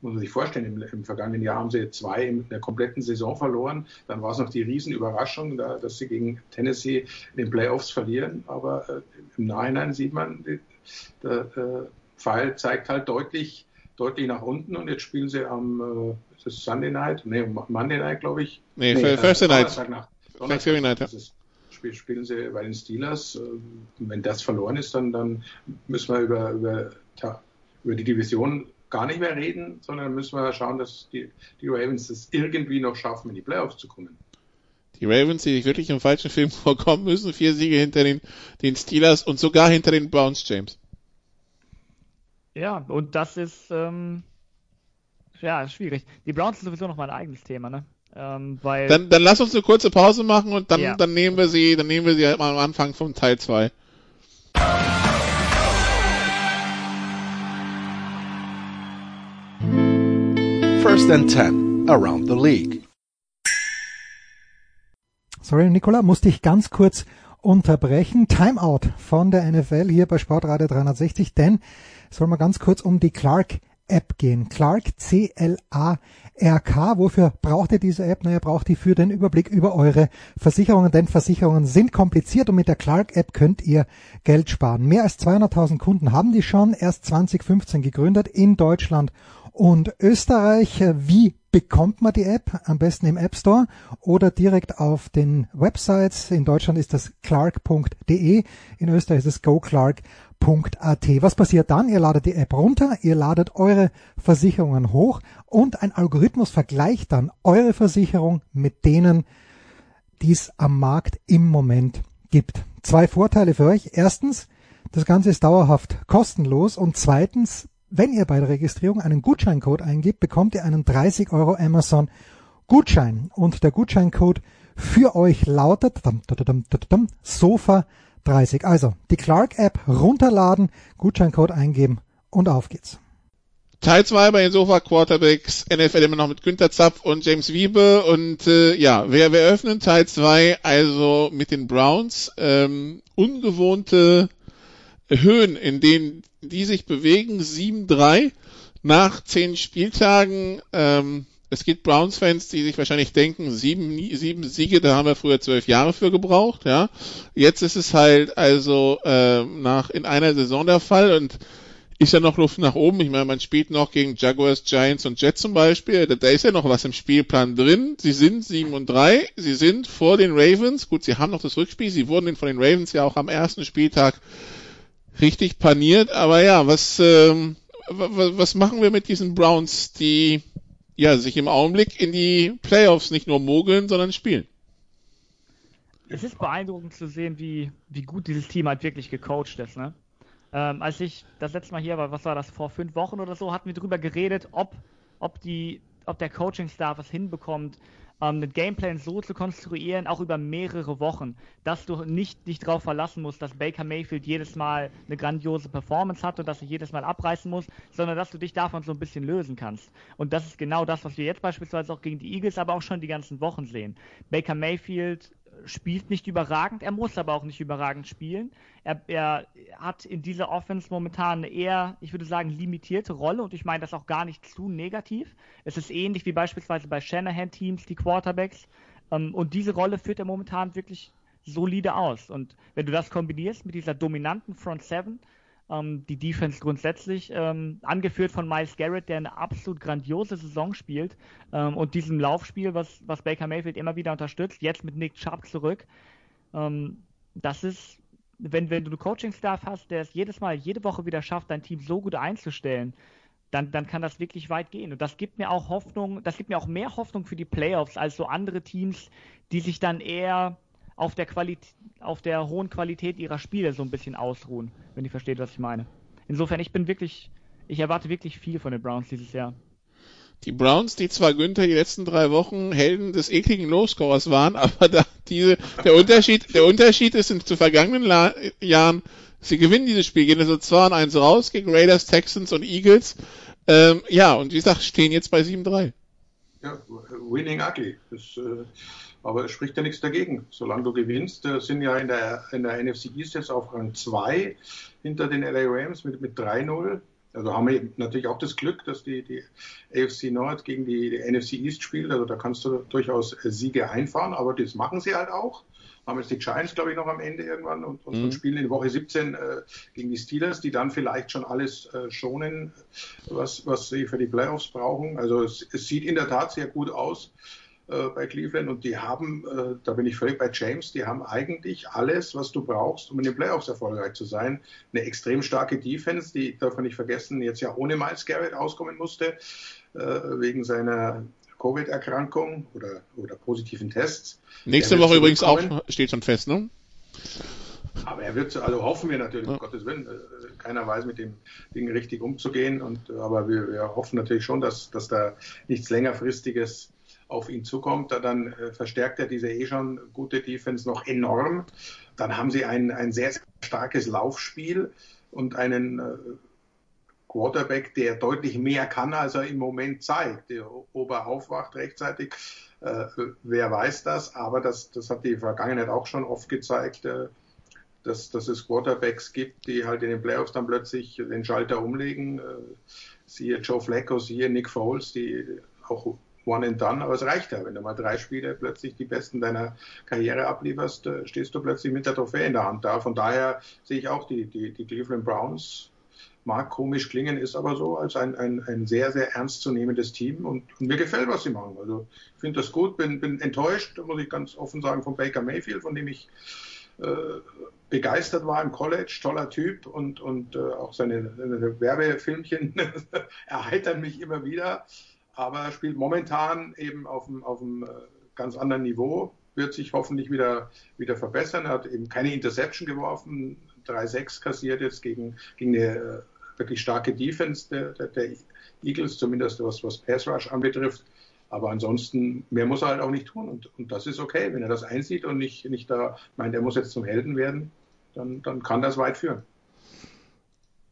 muss man sich vorstellen. Im, Im, vergangenen Jahr haben sie zwei in der kompletten Saison verloren. Dann war es noch die Riesenüberraschung, da, dass sie gegen Tennessee in den Playoffs verlieren. Aber äh, im Nachhinein sieht man, die, der, der Pfeil zeigt halt deutlich, deutlich nach unten. Und jetzt spielen sie am äh, ist das Sunday Night? Nee, Monday Night, glaube ich. Nee, nee Thursday äh, Night. Nach, Thanksgiving Night, ja. Spielen sie bei den Steelers. Äh, wenn das verloren ist, dann, dann müssen wir über, über, über die Division gar nicht mehr reden, sondern müssen wir schauen, dass die, die Ravens es irgendwie noch schaffen, in die Playoffs zu kommen. Die Ravens, die sich wirklich im falschen Film vorkommen müssen, vier Siege hinter den, den Steelers und sogar hinter den Browns, James. Ja, und das ist, ähm, ja, schwierig. Die Browns sind sowieso noch mal ein eigenes Thema, ne? Ähm, weil dann, dann lass uns eine kurze Pause machen und dann, ja. dann nehmen wir sie, dann nehmen wir sie halt mal am Anfang vom Teil 2. First and 10 around the league. Sorry, Nicola, musste ich ganz kurz unterbrechen. Timeout von der NFL hier bei Sportradio 360, denn soll mal ganz kurz um die Clark App gehen. Clark, C-L-A-R-K. Wofür braucht ihr diese App? Naja, braucht ihr für den Überblick über eure Versicherungen, denn Versicherungen sind kompliziert und mit der Clark App könnt ihr Geld sparen. Mehr als 200.000 Kunden haben die schon, erst 2015 gegründet in Deutschland und Österreich. Wie bekommt man die App? Am besten im App Store oder direkt auf den Websites. In Deutschland ist das clark.de, in Österreich ist es www.versicherungen.at. Was passiert dann? Ihr ladet die App runter, ihr ladet eure Versicherungen hoch und ein Algorithmus vergleicht dann eure Versicherung mit denen, die es am Markt im Moment gibt. Zwei Vorteile für euch. Erstens, das Ganze ist dauerhaft kostenlos und zweitens, wenn ihr bei der Registrierung einen Gutscheincode eingibt, bekommt ihr einen 30 Euro Amazon Gutschein und der Gutscheincode für euch lautet Sofa 30. Also die Clark App runterladen, Gutscheincode eingeben und auf geht's. Teil 2 bei den Sofa Quarterbacks, NFL immer noch mit Günter Zapf und James Wiebe und äh, ja, wir, wir öffnen Teil 2 also mit den Browns. Ähm, ungewohnte Höhen, in denen die sich bewegen, 7-3 nach 10 Spieltagen. Ähm, es gibt Browns-Fans, die sich wahrscheinlich denken, sieben, sieben Siege, da haben wir früher zwölf Jahre für gebraucht, ja. Jetzt ist es halt also äh, nach in einer Saison der Fall und ist ja noch Luft nach oben. Ich meine, man spielt noch gegen Jaguars, Giants und Jets zum Beispiel. Da, da ist ja noch was im Spielplan drin. Sie sind sieben und drei. Sie sind vor den Ravens. Gut, sie haben noch das Rückspiel. Sie wurden von den Ravens ja auch am ersten Spieltag richtig paniert. Aber ja, was, ähm, was machen wir mit diesen Browns, die ja, sich im Augenblick in die Playoffs nicht nur mogeln, sondern spielen. Es ist beeindruckend zu sehen, wie, wie gut dieses Team halt wirklich gecoacht ist. Ne? Ähm, als ich das letzte Mal hier war, was war das, vor fünf Wochen oder so, hatten wir darüber geredet, ob, ob, die, ob der Coaching-Staff es hinbekommt, ähm, einen Gameplan so zu konstruieren, auch über mehrere Wochen, dass du nicht dich darauf verlassen musst, dass Baker Mayfield jedes Mal eine grandiose Performance hat und dass er jedes Mal abreißen muss, sondern dass du dich davon so ein bisschen lösen kannst. Und das ist genau das, was wir jetzt beispielsweise auch gegen die Eagles, aber auch schon die ganzen Wochen sehen. Baker Mayfield spielt nicht überragend, er muss aber auch nicht überragend spielen. Er, er, hat in dieser Offense momentan eine eher, ich würde sagen, limitierte Rolle und ich meine das auch gar nicht zu negativ. Es ist ähnlich wie beispielsweise bei Shanahan-Teams, die Quarterbacks. Ähm, und diese Rolle führt er momentan wirklich solide aus. Und wenn du das kombinierst mit dieser dominanten Front Seven, ähm, die Defense grundsätzlich, ähm, angeführt von Miles Garrett, der eine absolut grandiose Saison spielt ähm, und diesem Laufspiel, was, was Baker Mayfield immer wieder unterstützt, jetzt mit Nick Chubb zurück. Ähm, das ist, wenn, wenn du einen Coaching-Staff hast, der es jedes Mal, jede Woche wieder schafft, dein Team so gut einzustellen, dann, dann kann das wirklich weit gehen. Und das gibt mir auch Hoffnung, das gibt mir auch mehr Hoffnung für die Playoffs als so andere Teams, die sich dann eher auf der, Qualität, auf der hohen Qualität ihrer Spiele so ein bisschen ausruhen, wenn ihr versteht, was ich meine. Insofern, ich bin wirklich, ich erwarte wirklich viel von den Browns dieses Jahr. Die Browns, die zwar Günther die letzten drei Wochen Helden des ekligen Low-Scorers waren, aber da diese, der Unterschied, der Unterschied ist in, zu vergangenen La Jahren, sie gewinnen dieses Spiel, gehen also 2 und 1 raus gegen Raiders, Texans und Eagles. Ähm, ja, und wie gesagt, stehen jetzt bei 7-3. Ja, winning ugly. Das, äh, aber es spricht ja nichts dagegen. Solange du gewinnst, äh, sind ja in der, in der NFC East jetzt auf Rang 2 hinter den LA Rams mit, mit 3-0. Also haben wir natürlich auch das Glück, dass die, die AFC Nord gegen die, die NFC East spielt. Also da kannst du durchaus Siege einfahren, aber das machen sie halt auch haben jetzt die Giants, glaube ich, noch am Ende irgendwann und, und, mhm. spielen in Woche 17 äh, gegen die Steelers, die dann vielleicht schon alles äh, schonen, was, was sie für die Playoffs brauchen. Also es, es, sieht in der Tat sehr gut aus. Äh, bei Cleveland und die haben, äh, da bin ich völlig bei James, die haben eigentlich alles, was du brauchst, um in den Playoffs erfolgreich zu sein. Eine extrem starke Defense, die darf man nicht vergessen, jetzt ja ohne Miles Garrett auskommen musste, äh, wegen seiner Covid-Erkrankung oder, oder positiven Tests. Nächste Woche übrigens auch, steht schon fest, ne? Aber er wird, also hoffen wir natürlich, ja. um Gottes Willen, keiner weiß mit dem Ding richtig umzugehen. Und, aber wir, wir hoffen natürlich schon, dass, dass da nichts längerfristiges auf ihn zukommt, dann äh, verstärkt er diese eh schon gute Defense noch enorm. Dann haben sie ein, ein sehr, starkes Laufspiel und einen äh, Quarterback, der deutlich mehr kann, als er im Moment zeigt. Der Ober aufwacht rechtzeitig. Äh, wer weiß das, aber das, das hat die Vergangenheit auch schon oft gezeigt, dass, dass es Quarterbacks gibt, die halt in den Playoffs dann plötzlich den Schalter umlegen. Siehe Joe Flacco, siehe Nick Foles, die auch one and done, aber es reicht ja. Wenn du mal drei Spiele plötzlich die besten deiner Karriere ablieferst, äh, stehst du plötzlich mit der Trophäe in der Hand da. Von daher sehe ich auch die, die, die Cleveland Browns mag komisch klingen, ist aber so als ein, ein, ein sehr, sehr ernstzunehmendes Team und, und mir gefällt, was sie machen. Also ich finde das gut, bin, bin enttäuscht, muss ich ganz offen sagen, von Baker Mayfield, von dem ich äh, begeistert war im College, toller Typ und, und äh, auch seine, seine Werbefilmchen erheitern mich immer wieder aber spielt momentan eben auf einem, auf einem äh, ganz anderen Niveau, wird sich hoffentlich wieder, wieder verbessern. Er hat eben keine Interception geworfen, 3-6 kassiert jetzt gegen, gegen eine äh, wirklich starke Defense der, der, der Eagles, zumindest was, was Pass Rush anbetrifft. Aber ansonsten, mehr muss er halt auch nicht tun. Und, und das ist okay. Wenn er das einsieht und nicht, nicht da meint, er muss jetzt zum Helden werden, dann, dann kann das weit führen.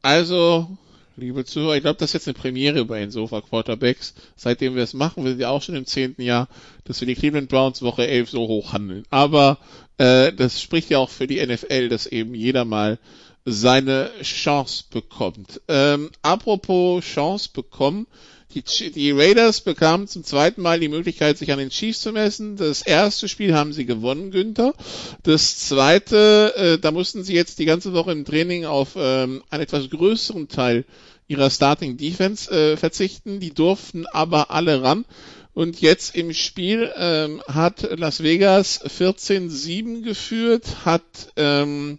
Also liebe Zuhörer, ich glaube, das ist jetzt eine Premiere bei den Sofa Quarterbacks. Seitdem wir es machen, wir sind ja auch schon im zehnten Jahr, dass wir die Cleveland Browns Woche 11 so hoch handeln. Aber äh, das spricht ja auch für die NFL, dass eben jeder mal seine Chance bekommt. Ähm, apropos Chance bekommen, die, die Raiders bekamen zum zweiten Mal die Möglichkeit, sich an den Chiefs zu messen. Das erste Spiel haben sie gewonnen, Günther. Das zweite, äh, da mussten sie jetzt die ganze Woche im Training auf ähm, einen etwas größeren Teil ihrer Starting Defense äh, verzichten. Die durften aber alle ran. Und jetzt im Spiel ähm, hat Las Vegas 14-7 geführt, hat ähm,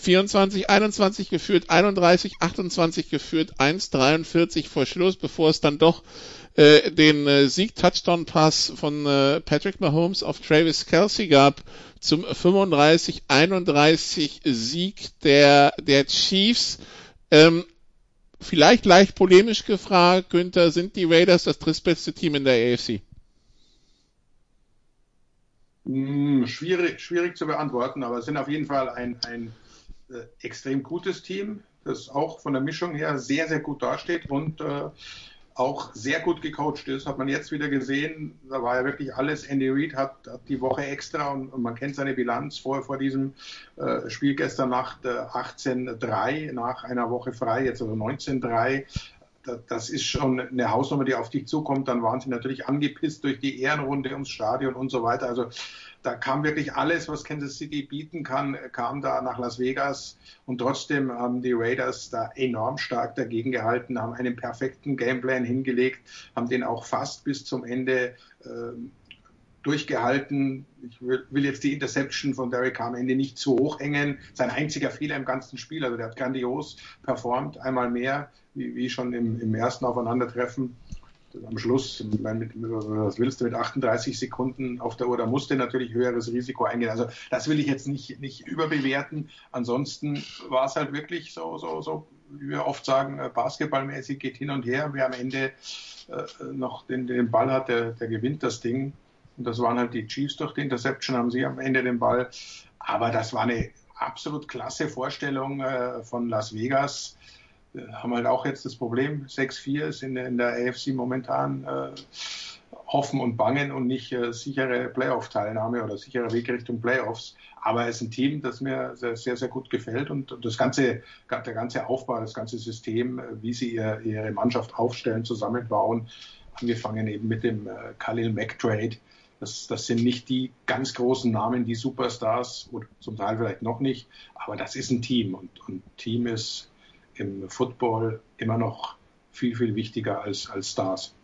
24, 21 geführt, 31, 28 geführt, 1, 43 vor Schluss, bevor es dann doch äh, den äh, Sieg-Touchdown-Pass von äh, Patrick Mahomes auf Travis Kelsey gab zum 35, 31 Sieg der, der Chiefs. Ähm, vielleicht leicht polemisch gefragt, Günther, sind die Raiders das drittbeste Team in der AFC? Hm, schwierig, schwierig zu beantworten, aber es sind auf jeden Fall ein, ein äh, extrem gutes Team, das auch von der Mischung her sehr, sehr gut dasteht und äh, auch sehr gut gecoacht ist. Hat man jetzt wieder gesehen, da war ja wirklich alles. Andy Reid hat, hat die Woche extra und, und, man kennt seine Bilanz vor, vor diesem äh, Spiel gestern Nacht äh, 18-3 nach einer Woche frei, jetzt also 19-3 das ist schon eine Hausnummer, die auf dich zukommt. Dann waren sie natürlich angepisst durch die Ehrenrunde ums Stadion und so weiter. Also da kam wirklich alles, was Kansas City bieten kann, kam da nach Las Vegas und trotzdem haben die Raiders da enorm stark dagegen gehalten, haben einen perfekten Gameplan hingelegt, haben den auch fast bis zum Ende äh, durchgehalten. Ich will, jetzt die Interception von Derek Carr am Ende nicht zu hoch hängen. Sein einziger Fehler im ganzen Spiel, also der hat grandios performt, einmal mehr, wie, wie schon im, im ersten Aufeinandertreffen am Schluss, was willst du mit 38 Sekunden auf der Uhr, da musste natürlich höheres Risiko eingehen. Also das will ich jetzt nicht, nicht überbewerten. Ansonsten war es halt wirklich so, so, so, wie wir oft sagen, äh, basketballmäßig geht hin und her. Wer am Ende äh, noch den, den Ball hat, der, der gewinnt das Ding. Und das waren halt die Chiefs durch die Interception, haben sie am Ende den Ball. Aber das war eine absolut klasse Vorstellung äh, von Las Vegas haben halt auch jetzt das Problem, 6-4 ist in, in, der AFC momentan äh, hoffen und bangen und nicht äh, sichere Playoff-Teilnahme oder sichere Weg Richtung Playoffs. Aber es ist ein Team, das mir sehr, sehr, sehr gut gefällt und, und das ganze, der ganze Aufbau, das ganze System, äh, wie sie ihr, ihre Mannschaft aufstellen, zusammenbauen, angefangen eben mit dem äh, Khalil Mack Trade. Das, das sind nicht die ganz großen Namen, die Superstars, oder zum Teil vielleicht noch nicht, aber das ist ein Team und, und Team ist im Football immer noch viel, viel wichtiger als, als Stars.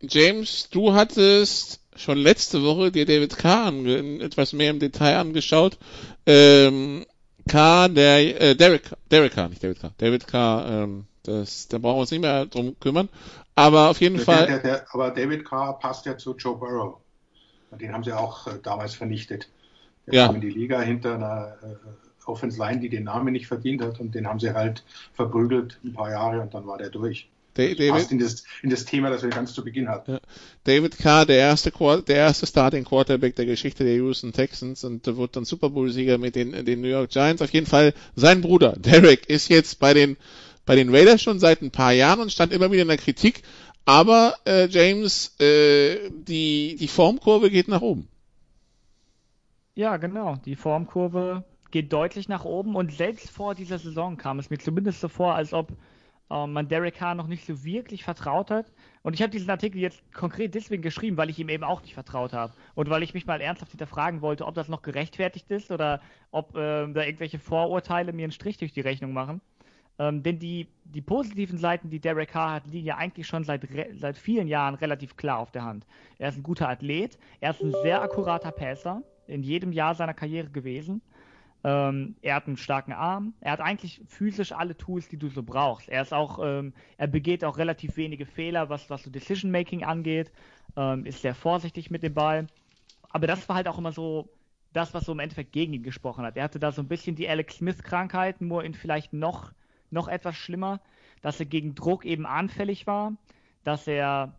James, du hattest schon letzte Woche dir David Carr etwas mehr im Detail angeschaut. Ähm, Carr, der äh, Derek, Derek Carr, nicht David Carr. David Carr, ähm, das, da brauchen wir uns nicht mehr drum kümmern. Aber auf jeden der, Fall. Der, der, aber David Carr passt ja zu Joe Burrow. Den haben sie auch äh, damals vernichtet. Der ja. kam in die Liga hinter einer Offense Line, die den Namen nicht verdient hat und den haben sie halt verprügelt ein paar Jahre und dann war der durch. David, Passt in das, in das Thema, das wir ganz zu Beginn hatten. Ja. David Carr, der erste, der erste Starting Quarterback der Geschichte der Houston Texans und wurde dann Super Bowl-Sieger mit den, den New York Giants. Auf jeden Fall sein Bruder, Derek, ist jetzt bei den, bei den Raiders schon seit ein paar Jahren und stand immer wieder in der Kritik. Aber äh, James, äh, die, die Formkurve geht nach oben. Ja, genau. Die Formkurve geht deutlich nach oben und selbst vor dieser Saison kam es mir zumindest so vor, als ob äh, man Derek Carr noch nicht so wirklich vertraut hat. Und ich habe diesen Artikel jetzt konkret deswegen geschrieben, weil ich ihm eben auch nicht vertraut habe. Und weil ich mich mal ernsthaft hinterfragen wollte, ob das noch gerechtfertigt ist oder ob äh, da irgendwelche Vorurteile mir einen Strich durch die Rechnung machen. Ähm, denn die, die positiven Seiten, die Derek Carr hat, liegen ja eigentlich schon seit, seit vielen Jahren relativ klar auf der Hand. Er ist ein guter Athlet, er ist ein sehr akkurater Passer, in jedem Jahr seiner Karriere gewesen. Ähm, er hat einen starken Arm. Er hat eigentlich physisch alle Tools, die du so brauchst. Er ist auch, ähm, er begeht auch relativ wenige Fehler, was, was so Decision Making angeht. Ähm, ist sehr vorsichtig mit dem Ball. Aber das war halt auch immer so das, was so im Endeffekt gegen ihn gesprochen hat. Er hatte da so ein bisschen die Alex Smith-Krankheit, nur in vielleicht noch, noch etwas schlimmer, dass er gegen Druck eben anfällig war, dass er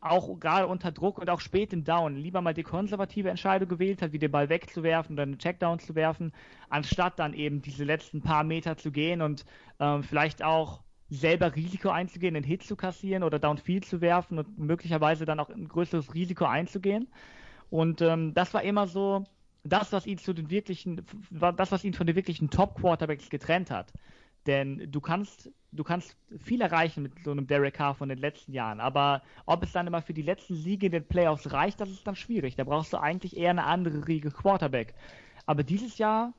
auch gerade unter Druck und auch spät im Down lieber mal die konservative Entscheidung gewählt hat, wie den Ball wegzuwerfen oder einen Checkdown zu werfen, anstatt dann eben diese letzten paar Meter zu gehen und ähm, vielleicht auch selber Risiko einzugehen, einen Hit zu kassieren oder Downfield zu werfen und möglicherweise dann auch ein größeres Risiko einzugehen. Und ähm, das war immer so das, was ihn zu den wirklichen, das, was ihn von den wirklichen Top-Quarterbacks getrennt hat. Denn du kannst, du kannst viel erreichen mit so einem Derek Carr von den letzten Jahren. Aber ob es dann immer für die letzten Siege in den Playoffs reicht, das ist dann schwierig. Da brauchst du eigentlich eher eine andere Riege Quarterback. Aber dieses Jahr,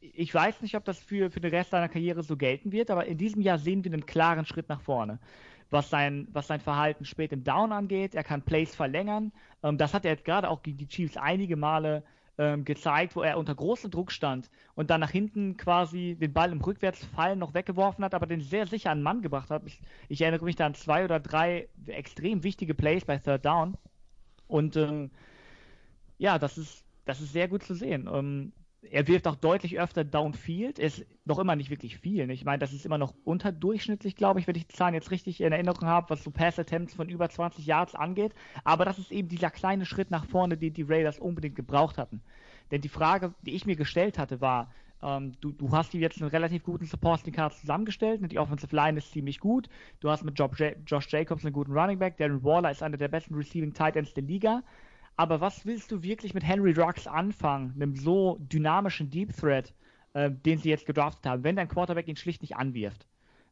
ich weiß nicht, ob das für, für den Rest seiner Karriere so gelten wird, aber in diesem Jahr sehen wir einen klaren Schritt nach vorne. Was sein, was sein Verhalten spät im Down angeht, er kann Plays verlängern. Ähm, das hat er jetzt gerade auch gegen die Chiefs einige Male ähm, gezeigt, wo er unter großem Druck stand und dann nach hinten quasi den Ball im Rückwärtsfallen noch weggeworfen hat, aber den sehr sicher an Mann gebracht hat. Ich, ich erinnere mich da an zwei oder drei extrem wichtige Plays bei Third Down. Und ähm, ja, das ist, das ist sehr gut zu sehen. Ähm, er wirft auch deutlich öfter Downfield. Ist noch immer nicht wirklich viel. Ich meine, das ist immer noch unterdurchschnittlich, glaube ich, wenn ich die Zahlen jetzt richtig in Erinnerung habe, was so Pass-Attempts von über 20 Yards angeht. Aber das ist eben dieser kleine Schritt nach vorne, den die Raiders unbedingt gebraucht hatten. Denn die Frage, die ich mir gestellt hatte, war, ähm, du, du, hast hier jetzt einen relativ guten Supporting Card zusammengestellt. Die Offensive Line ist ziemlich gut. Du hast mit Josh Jacobs einen guten Running Back. Darren Waller ist einer der besten Receiving Tight Ends der Liga. Aber was willst du wirklich mit Henry Rux anfangen, einem so dynamischen Deep Threat, äh, den sie jetzt gedraftet haben, wenn dein Quarterback ihn schlicht nicht anwirft?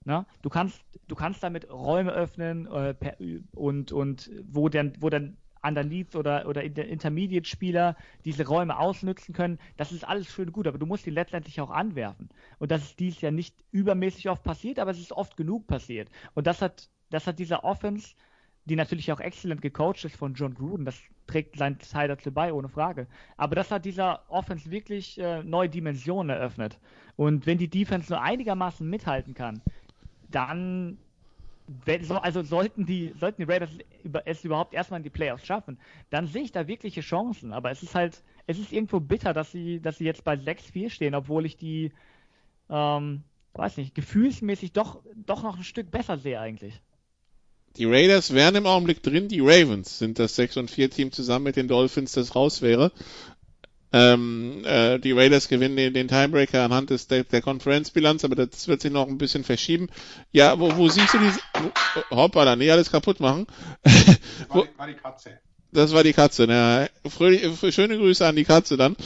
Na? Du kannst, du kannst damit Räume öffnen äh, per, und, und wo dann, wo dann Underneath oder, oder Intermediate-Spieler diese Räume ausnützen können. Das ist alles schön gut, aber du musst ihn letztendlich auch anwerfen. Und das ist dies Jahr nicht übermäßig oft passiert, aber es ist oft genug passiert. Und das hat, das hat dieser Offense die natürlich auch exzellent gecoacht ist von John Gruden. Das trägt seinen Teil dazu bei, ohne Frage. Aber das hat dieser Offense wirklich äh, neue Dimensionen eröffnet. Und wenn die Defense nur einigermaßen mithalten kann, dann also sollten die, sollten die Raiders es überhaupt erstmal in die Playoffs schaffen, dann sehe ich da wirkliche Chancen. Aber es ist halt, es ist irgendwo bitter, dass sie, dass sie jetzt bei 6-4 stehen, obwohl ich die, ähm, weiß nicht, gefühlsmäßig doch, doch noch ein Stück besser sehe eigentlich. Die Raiders wären im Augenblick drin, die Ravens sind das 6 und 4 Team zusammen mit den Dolphins, das raus wäre. Ähm, äh, die Raiders gewinnen den, den Tiebreaker anhand des, der, der Konferenzbilanz, aber das wird sich noch ein bisschen verschieben. Ja, wo, wo siehst du die, wo, hoppala, nicht alles kaputt machen. War, war die Katze. Das war die Katze, ne? Fröhlich, schöne Grüße an die Katze dann.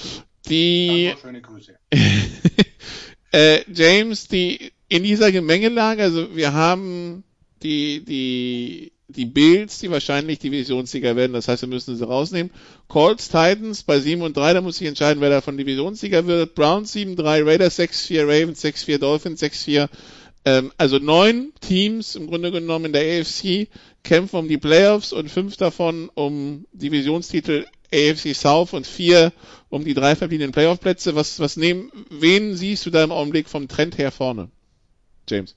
Die, schöne Grüße. äh, James, die, in dieser Gemengelage, also wir haben die, die, die Bills, die wahrscheinlich Divisionssieger werden. Das heißt, wir müssen sie rausnehmen. Colts, Titans bei 7 und 3, da muss ich entscheiden, wer davon Divisionssieger wird. Browns 7-3, Raiders 6-4, Ravens 6-4, Dolphins 6-4, Ähm, also neun Teams im Grunde genommen in der AFC kämpfen um die Playoffs und fünf davon um Divisionstitel AFC South und vier um die drei verbliebenen Playoff-Plätze. Was, was nehmen, wen siehst du da im Augenblick vom Trend her vorne? James.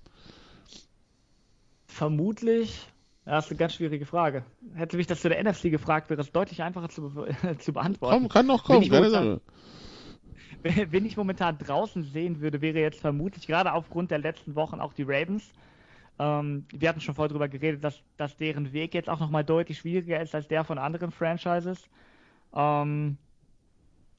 Vermutlich, ja, das ist eine ganz schwierige Frage. Hätte mich das zu der NFC gefragt, wäre es deutlich einfacher zu, zu beantworten. Komm, kann noch kommen, keine Sache. Wen ich momentan draußen sehen würde, wäre jetzt vermutlich gerade aufgrund der letzten Wochen auch die Ravens. Ähm, wir hatten schon vorher darüber geredet, dass, dass deren Weg jetzt auch nochmal deutlich schwieriger ist als der von anderen Franchises. Ähm,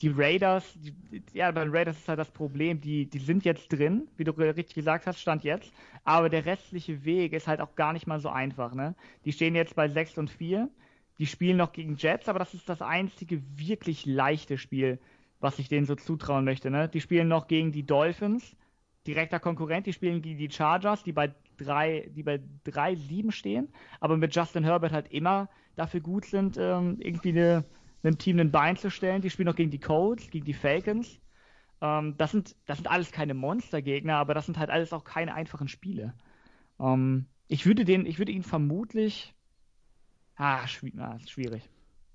die Raiders, die, ja, bei den Raiders ist halt das Problem, die, die sind jetzt drin, wie du richtig gesagt hast, stand jetzt, aber der restliche Weg ist halt auch gar nicht mal so einfach, ne? Die stehen jetzt bei 6 und 4, die spielen noch gegen Jets, aber das ist das einzige wirklich leichte Spiel, was ich denen so zutrauen möchte, ne? Die spielen noch gegen die Dolphins, direkter Konkurrent, die spielen gegen die Chargers, die bei 3, die bei 3, 7 stehen, aber mit Justin Herbert halt immer dafür gut sind, ähm, irgendwie eine einem Team ein Bein zu stellen. Die spielen auch gegen die Colts, gegen die Falcons. Ähm, das, sind, das sind alles keine Monstergegner, aber das sind halt alles auch keine einfachen Spiele. Ähm, ich würde den, ich würde ihn vermutlich. Ah, schwierig.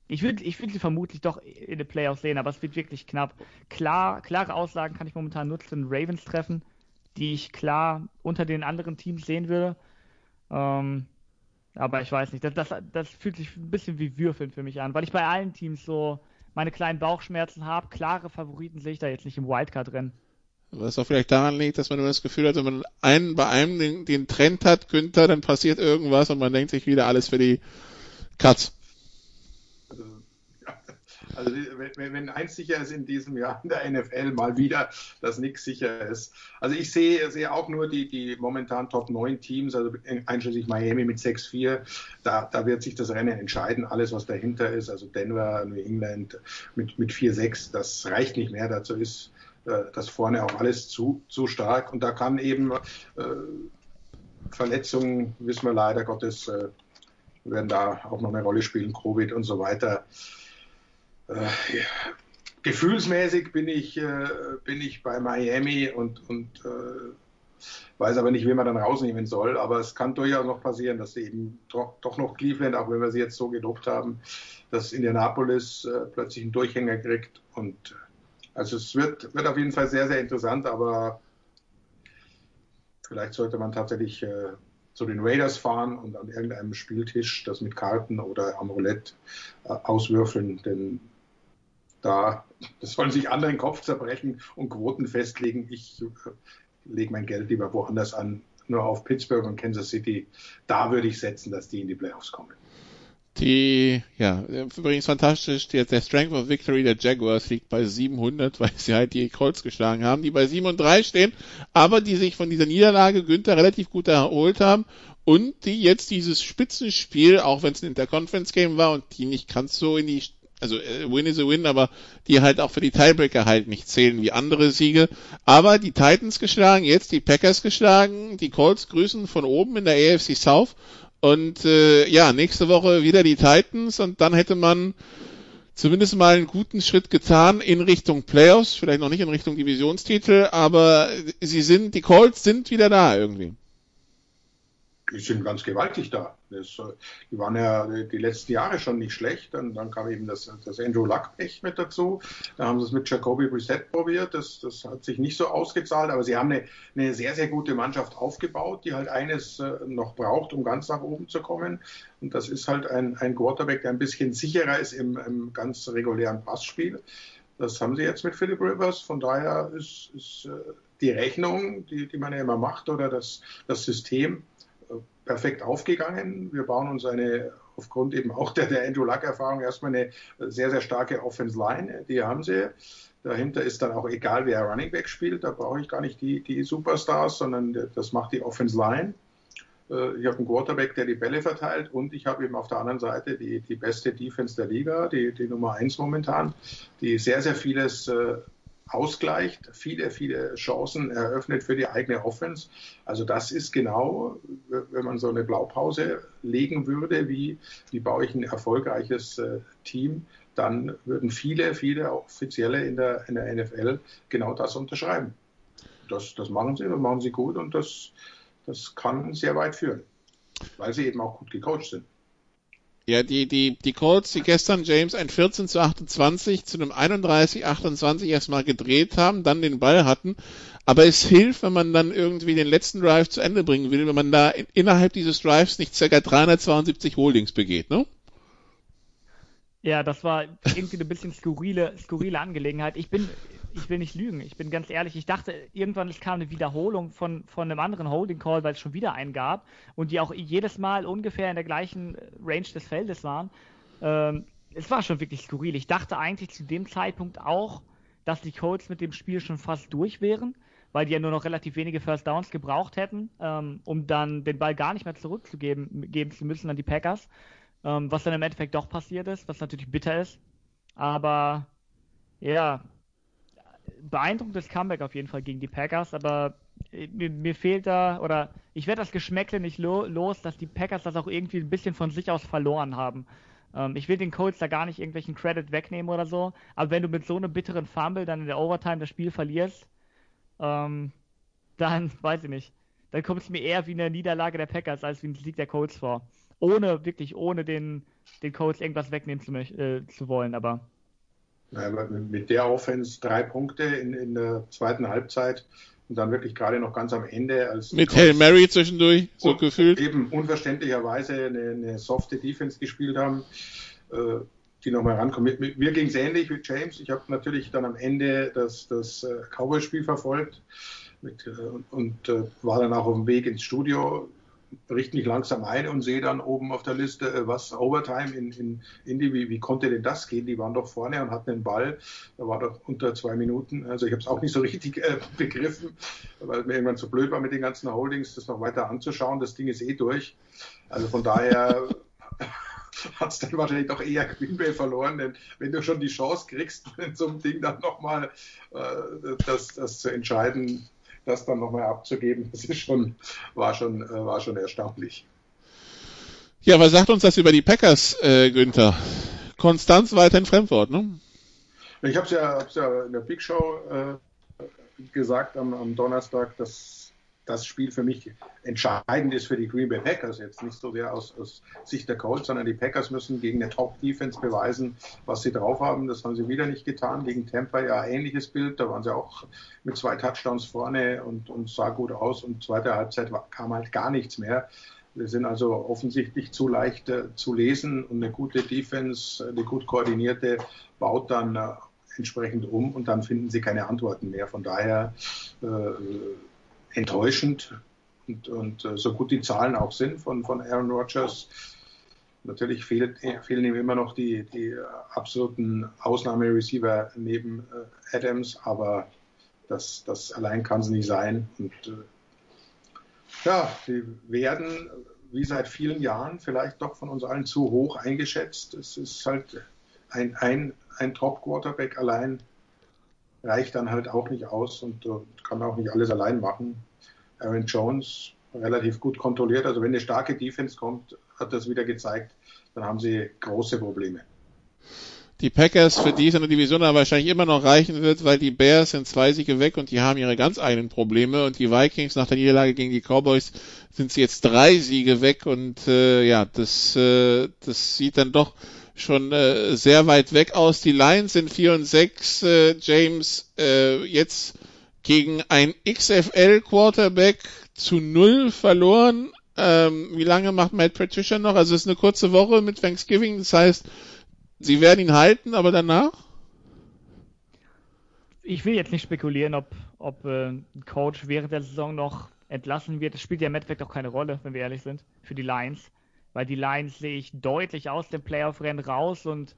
Ich würde, ich würde sie vermutlich doch in den Playoffs sehen, aber es wird wirklich knapp. Klar, klare Aussagen kann ich momentan nur zu den Ravens treffen, die ich klar unter den anderen Teams sehen würde. Ähm, aber ich weiß nicht, das, das, das fühlt sich ein bisschen wie Würfeln für mich an, weil ich bei allen Teams so meine kleinen Bauchschmerzen habe. Klare Favoriten sehe ich da jetzt nicht im Wildcard drin. Was auch vielleicht daran liegt, dass man immer das Gefühl hat, wenn man einen bei einem den, den Trend hat, Günther, dann passiert irgendwas und man denkt sich wieder alles für die Cuts. Also wenn, wenn eins sicher ist in diesem Jahr in der NFL mal wieder, dass nichts sicher ist. Also ich sehe, sehe auch nur die, die momentan Top 9 Teams, also einschließlich Miami mit 6-4. Da, da wird sich das Rennen entscheiden. Alles, was dahinter ist, also Denver, New England mit, mit 4-6, das reicht nicht mehr. Dazu ist äh, das vorne auch alles zu, zu stark. Und da kann eben äh, Verletzungen, wissen wir leider Gottes, äh, werden da auch noch eine Rolle spielen, Covid und so weiter. Äh, gefühlsmäßig bin ich, äh, bin ich bei Miami und, und äh, weiß aber nicht, wen man dann rausnehmen soll. Aber es kann durchaus noch passieren, dass eben doch, doch noch Cleveland, auch wenn wir sie jetzt so gelobt haben, dass Indianapolis äh, plötzlich einen Durchhänger kriegt. Und also es wird, wird auf jeden Fall sehr, sehr interessant, aber vielleicht sollte man tatsächlich äh, zu den Raiders fahren und an irgendeinem Spieltisch das mit Karten oder am Roulette äh, auswürfeln, denn da, das sollen sich andere den Kopf zerbrechen und Quoten festlegen. Ich äh, lege mein Geld lieber woanders an, nur auf Pittsburgh und Kansas City. Da würde ich setzen, dass die in die Playoffs kommen. Die, ja, übrigens fantastisch, der, der Strength of Victory der Jaguars liegt bei 700, weil sie halt die Colts geschlagen haben, die bei 7 und 3 stehen, aber die sich von dieser Niederlage Günther relativ gut erholt haben und die jetzt dieses Spitzenspiel, auch wenn es ein Interconference-Game war und die nicht ganz so in die also äh, Win is a Win, aber die halt auch für die Tiebreaker halt nicht zählen wie andere Siege. Aber die Titans geschlagen, jetzt die Packers geschlagen, die Colts grüßen von oben in der AFC South. Und äh, ja, nächste Woche wieder die Titans und dann hätte man zumindest mal einen guten Schritt getan in Richtung Playoffs, vielleicht noch nicht in Richtung Divisionstitel, aber sie sind, die Colts sind wieder da irgendwie die sind ganz gewaltig da. Das, die waren ja die letzten Jahre schon nicht schlecht. Dann, dann kam eben das, das Andrew Luck-Pech mit dazu. Da haben sie es mit Jacoby Brissett probiert. Das, das hat sich nicht so ausgezahlt, aber sie haben eine, eine sehr, sehr gute Mannschaft aufgebaut, die halt eines äh, noch braucht, um ganz nach oben zu kommen. Und das ist halt ein, ein Quarterback, der ein bisschen sicherer ist im, im ganz regulären Passspiel. Das haben sie jetzt mit Philip Rivers. Von daher ist, ist äh, die Rechnung, die, die man ja immer macht, oder das, das System, perfekt aufgegangen. Wir bauen uns eine, aufgrund eben auch der, der Andrew Luck-Erfahrung, erstmal eine sehr, sehr starke Offense Line. Die haben sie. Dahinter ist dann auch egal, wer Running Back spielt. Da brauche ich gar nicht die, die Superstars, sondern das macht die Offense Line. Äh, ich habe einen Quarterback, der die Bälle verteilt und ich habe eben auf der anderen Seite die, die beste Defense der Liga, die, die Nummer eins momentan, die sehr, sehr vieles äh, ausgleicht, viele, viele Chancen eröffnet für die eigene Offense. Also das ist genau, wenn man so eine Blaupause legen würde, wie, wie baue ich ein erfolgreiches äh, Team, dann würden viele, viele Offizielle in der, in der NFL genau das unterschreiben. Das, das machen sie, das machen sie gut und das das kann sehr weit führen, weil sie eben auch gut gecoacht sind. Ja, die, die, die Colts, die gestern James ein 14 zu 28 zu einem 31 28 erstmal gedreht haben, dann den Ball hatten. Aber es hilft, wenn man dann irgendwie den letzten Drive zu Ende bringen will, wenn man da in, innerhalb dieses Drives nicht ca. 372 Holdings begeht, ne? Ja, das war irgendwie eine bisschen skurrile, skurrile Angelegenheit. Ich bin, ich will nicht lügen, ich bin ganz ehrlich, ich dachte, irgendwann es kam eine Wiederholung von, von einem anderen Holding Call, weil es schon wieder einen gab und die auch jedes Mal ungefähr in der gleichen Range des Feldes waren. Ähm, es war schon wirklich skurril. Ich dachte eigentlich zu dem Zeitpunkt auch, dass die Colts mit dem Spiel schon fast durch wären, weil die ja nur noch relativ wenige First Downs gebraucht hätten, ähm, um dann den Ball gar nicht mehr zurückzugeben geben zu müssen an die Packers. Ähm, was dann im Endeffekt doch passiert ist, was natürlich bitter ist. Aber ja, beeindruckendes Comeback auf jeden Fall gegen die Packers, aber äh, mir, mir fehlt da, oder ich werde das Geschmäckle nicht lo los, dass die Packers das auch irgendwie ein bisschen von sich aus verloren haben. Ähm, ich will den Colts da gar nicht irgendwelchen Credit wegnehmen oder so, aber wenn du mit so einem bitteren Fumble dann in der Overtime das Spiel verlierst, ähm, dann weiß ich nicht. Dann kommt es mir eher wie eine Niederlage der Packers als wie ein Sieg der Colts vor. Ohne, wirklich ohne den, den Colts irgendwas wegnehmen zu, äh, zu wollen, aber mit der Offense drei Punkte in, in der zweiten Halbzeit und dann wirklich gerade noch ganz am Ende als mit Hail Mary zwischendurch so gefühlt. eben unverständlicherweise eine, eine softe Defense gespielt haben äh, die nochmal rankommen. Mir, ging es ähnlich wie James. Ich habe natürlich dann am Ende das das äh, Cowboy-Spiel verfolgt mit, äh, und, und äh, war dann auch auf dem Weg ins Studio richte mich langsam ein und sehe dann oben auf der Liste, äh, was Overtime in, in Indy, wie, wie konnte denn das gehen? Die waren doch vorne und hatten den Ball, da war doch unter zwei Minuten. Also ich habe es auch nicht so richtig äh, begriffen, weil mir irgendwann zu blöd war mit den ganzen Holdings, das noch weiter anzuschauen. Das Ding ist eh durch. Also von daher hat es dann wahrscheinlich doch eher Green Bay verloren, denn wenn du schon die Chance kriegst, in so einem Ding dann nochmal äh, das, das zu entscheiden, das dann nochmal abzugeben, das ist schon, war schon, äh, war schon erstaunlich. Ja, was sagt uns das über die Packers, äh, Günther? Konstanz weiter in Fremdwort, ne? Ich habe es ja, ja in der Big Show äh, gesagt am, am Donnerstag, dass das Spiel für mich entscheidend ist für die Green Bay Packers. Jetzt nicht so sehr aus, aus Sicht der Colts, sondern die Packers müssen gegen eine Top-Defense beweisen, was sie drauf haben. Das haben sie wieder nicht getan. Gegen Tampa ja ähnliches Bild. Da waren sie auch mit zwei Touchdowns vorne und, und sah gut aus. Und zweite Halbzeit kam halt gar nichts mehr. Wir sind also offensichtlich zu leicht äh, zu lesen und eine gute Defense, eine gut koordinierte, baut dann äh, entsprechend um und dann finden sie keine Antworten mehr. Von daher äh, enttäuschend. Und, und äh, so gut die Zahlen auch sind von, von Aaron Rodgers, natürlich fehlt, fehlen ihm immer noch die, die absoluten Ausnahmereceiver neben äh, Adams, aber das, das allein kann es nicht sein. Und äh, ja, sie werden wie seit vielen Jahren vielleicht doch von uns allen zu hoch eingeschätzt. Es ist halt ein, ein, ein Top-Quarterback allein reicht dann halt auch nicht aus und, und kann auch nicht alles allein machen. Aaron Jones relativ gut kontrolliert. Also wenn eine starke Defense kommt, hat das wieder gezeigt, dann haben sie große Probleme. Die Packers, für die es in der Division aber wahrscheinlich immer noch reichen wird, weil die Bears sind zwei Siege weg und die haben ihre ganz eigenen Probleme und die Vikings nach der Niederlage gegen die Cowboys sind sie jetzt drei Siege weg und äh, ja, das, äh, das sieht dann doch schon äh, sehr weit weg aus. Die Lions sind 4 und 6. Äh, James äh, jetzt gegen ein XFL Quarterback zu null verloren. Ähm, wie lange macht Matt Patricia noch? Also es ist eine kurze Woche mit Thanksgiving. Das heißt, sie werden ihn halten, aber danach? Ich will jetzt nicht spekulieren, ob, ob äh, ein Coach während der Saison noch entlassen wird. Das spielt ja im Endeffekt auch keine Rolle, wenn wir ehrlich sind, für die Lions weil die Lions sehe ich deutlich aus dem Playoff-Rennen raus und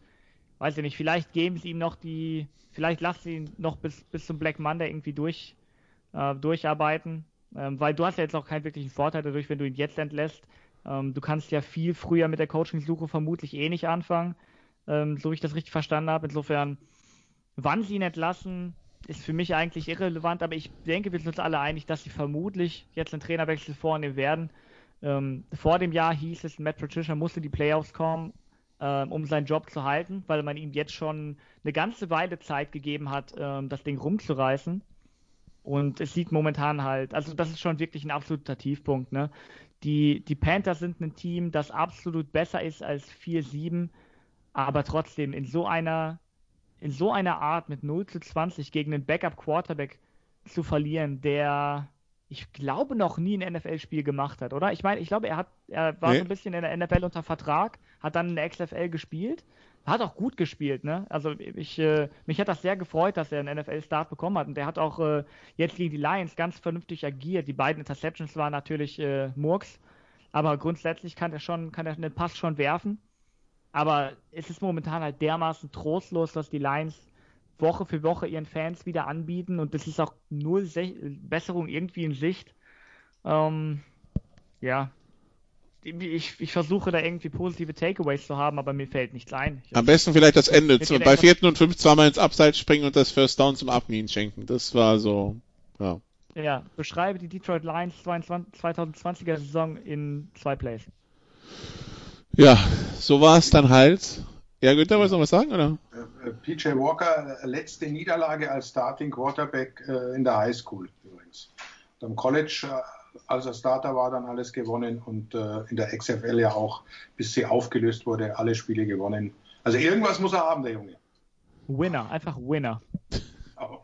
weiß ich nicht, vielleicht geben sie ihm noch die, vielleicht lassen sie ihn noch bis, bis zum Black Monday irgendwie durch, äh, durcharbeiten, ähm, weil du hast ja jetzt auch keinen wirklichen Vorteil dadurch, wenn du ihn jetzt entlässt. Ähm, du kannst ja viel früher mit der Coaching-Suche vermutlich eh nicht anfangen, ähm, so wie ich das richtig verstanden habe. Insofern, wann sie ihn entlassen, ist für mich eigentlich irrelevant, aber ich denke, wir sind uns alle einig, dass sie vermutlich jetzt einen Trainerwechsel vornehmen werden. Ähm, vor dem Jahr hieß es, Matt Patricia musste die Playoffs kommen, ähm, um seinen Job zu halten, weil man ihm jetzt schon eine ganze Weile Zeit gegeben hat, ähm, das Ding rumzureißen. Und es sieht momentan halt, also das ist schon wirklich ein absoluter Tiefpunkt. Ne? Die, die Panthers sind ein Team, das absolut besser ist als 4-7, aber trotzdem in so einer, in so einer Art mit 0 zu 20 gegen einen Backup-Quarterback zu verlieren, der ich glaube noch nie ein NFL-Spiel gemacht hat, oder? Ich meine, ich glaube, er hat, er war nee. so ein bisschen in der NFL unter Vertrag, hat dann in der XFL gespielt, hat auch gut gespielt, ne? Also ich, äh, mich hat das sehr gefreut, dass er einen NFL-Start bekommen hat und der hat auch äh, jetzt gegen die Lions ganz vernünftig agiert. Die beiden Interceptions waren natürlich äh, Murks, aber grundsätzlich kann er schon, kann er den Pass schon werfen. Aber es ist momentan halt dermaßen trostlos, dass die Lions Woche für Woche ihren Fans wieder anbieten und es ist auch null Se Besserung irgendwie in Sicht. Ähm, ja, ich, ich, versuche da irgendwie positive Takeaways zu haben, aber mir fällt nichts ein. Ich Am besten vielleicht das Ende. Zu, bei vierten und fünf zweimal ins Abseits springen und das First Down zum Abmieten schenken. Das war so, ja. Ja, beschreibe die Detroit Lions 2020er Saison in zwei Plays. Ja, so war es dann halt. Ja, Günther, wolltest du noch was sagen, oder? Äh, äh, PJ Walker, äh, letzte Niederlage als Starting Quarterback in der High School übrigens. Und am College, als er Starter war, dann alles gewonnen und in der XFL ja auch, bis sie aufgelöst wurde, alle Spiele gewonnen. Also irgendwas muss er haben, der Junge. Winner, einfach Winner. Oh.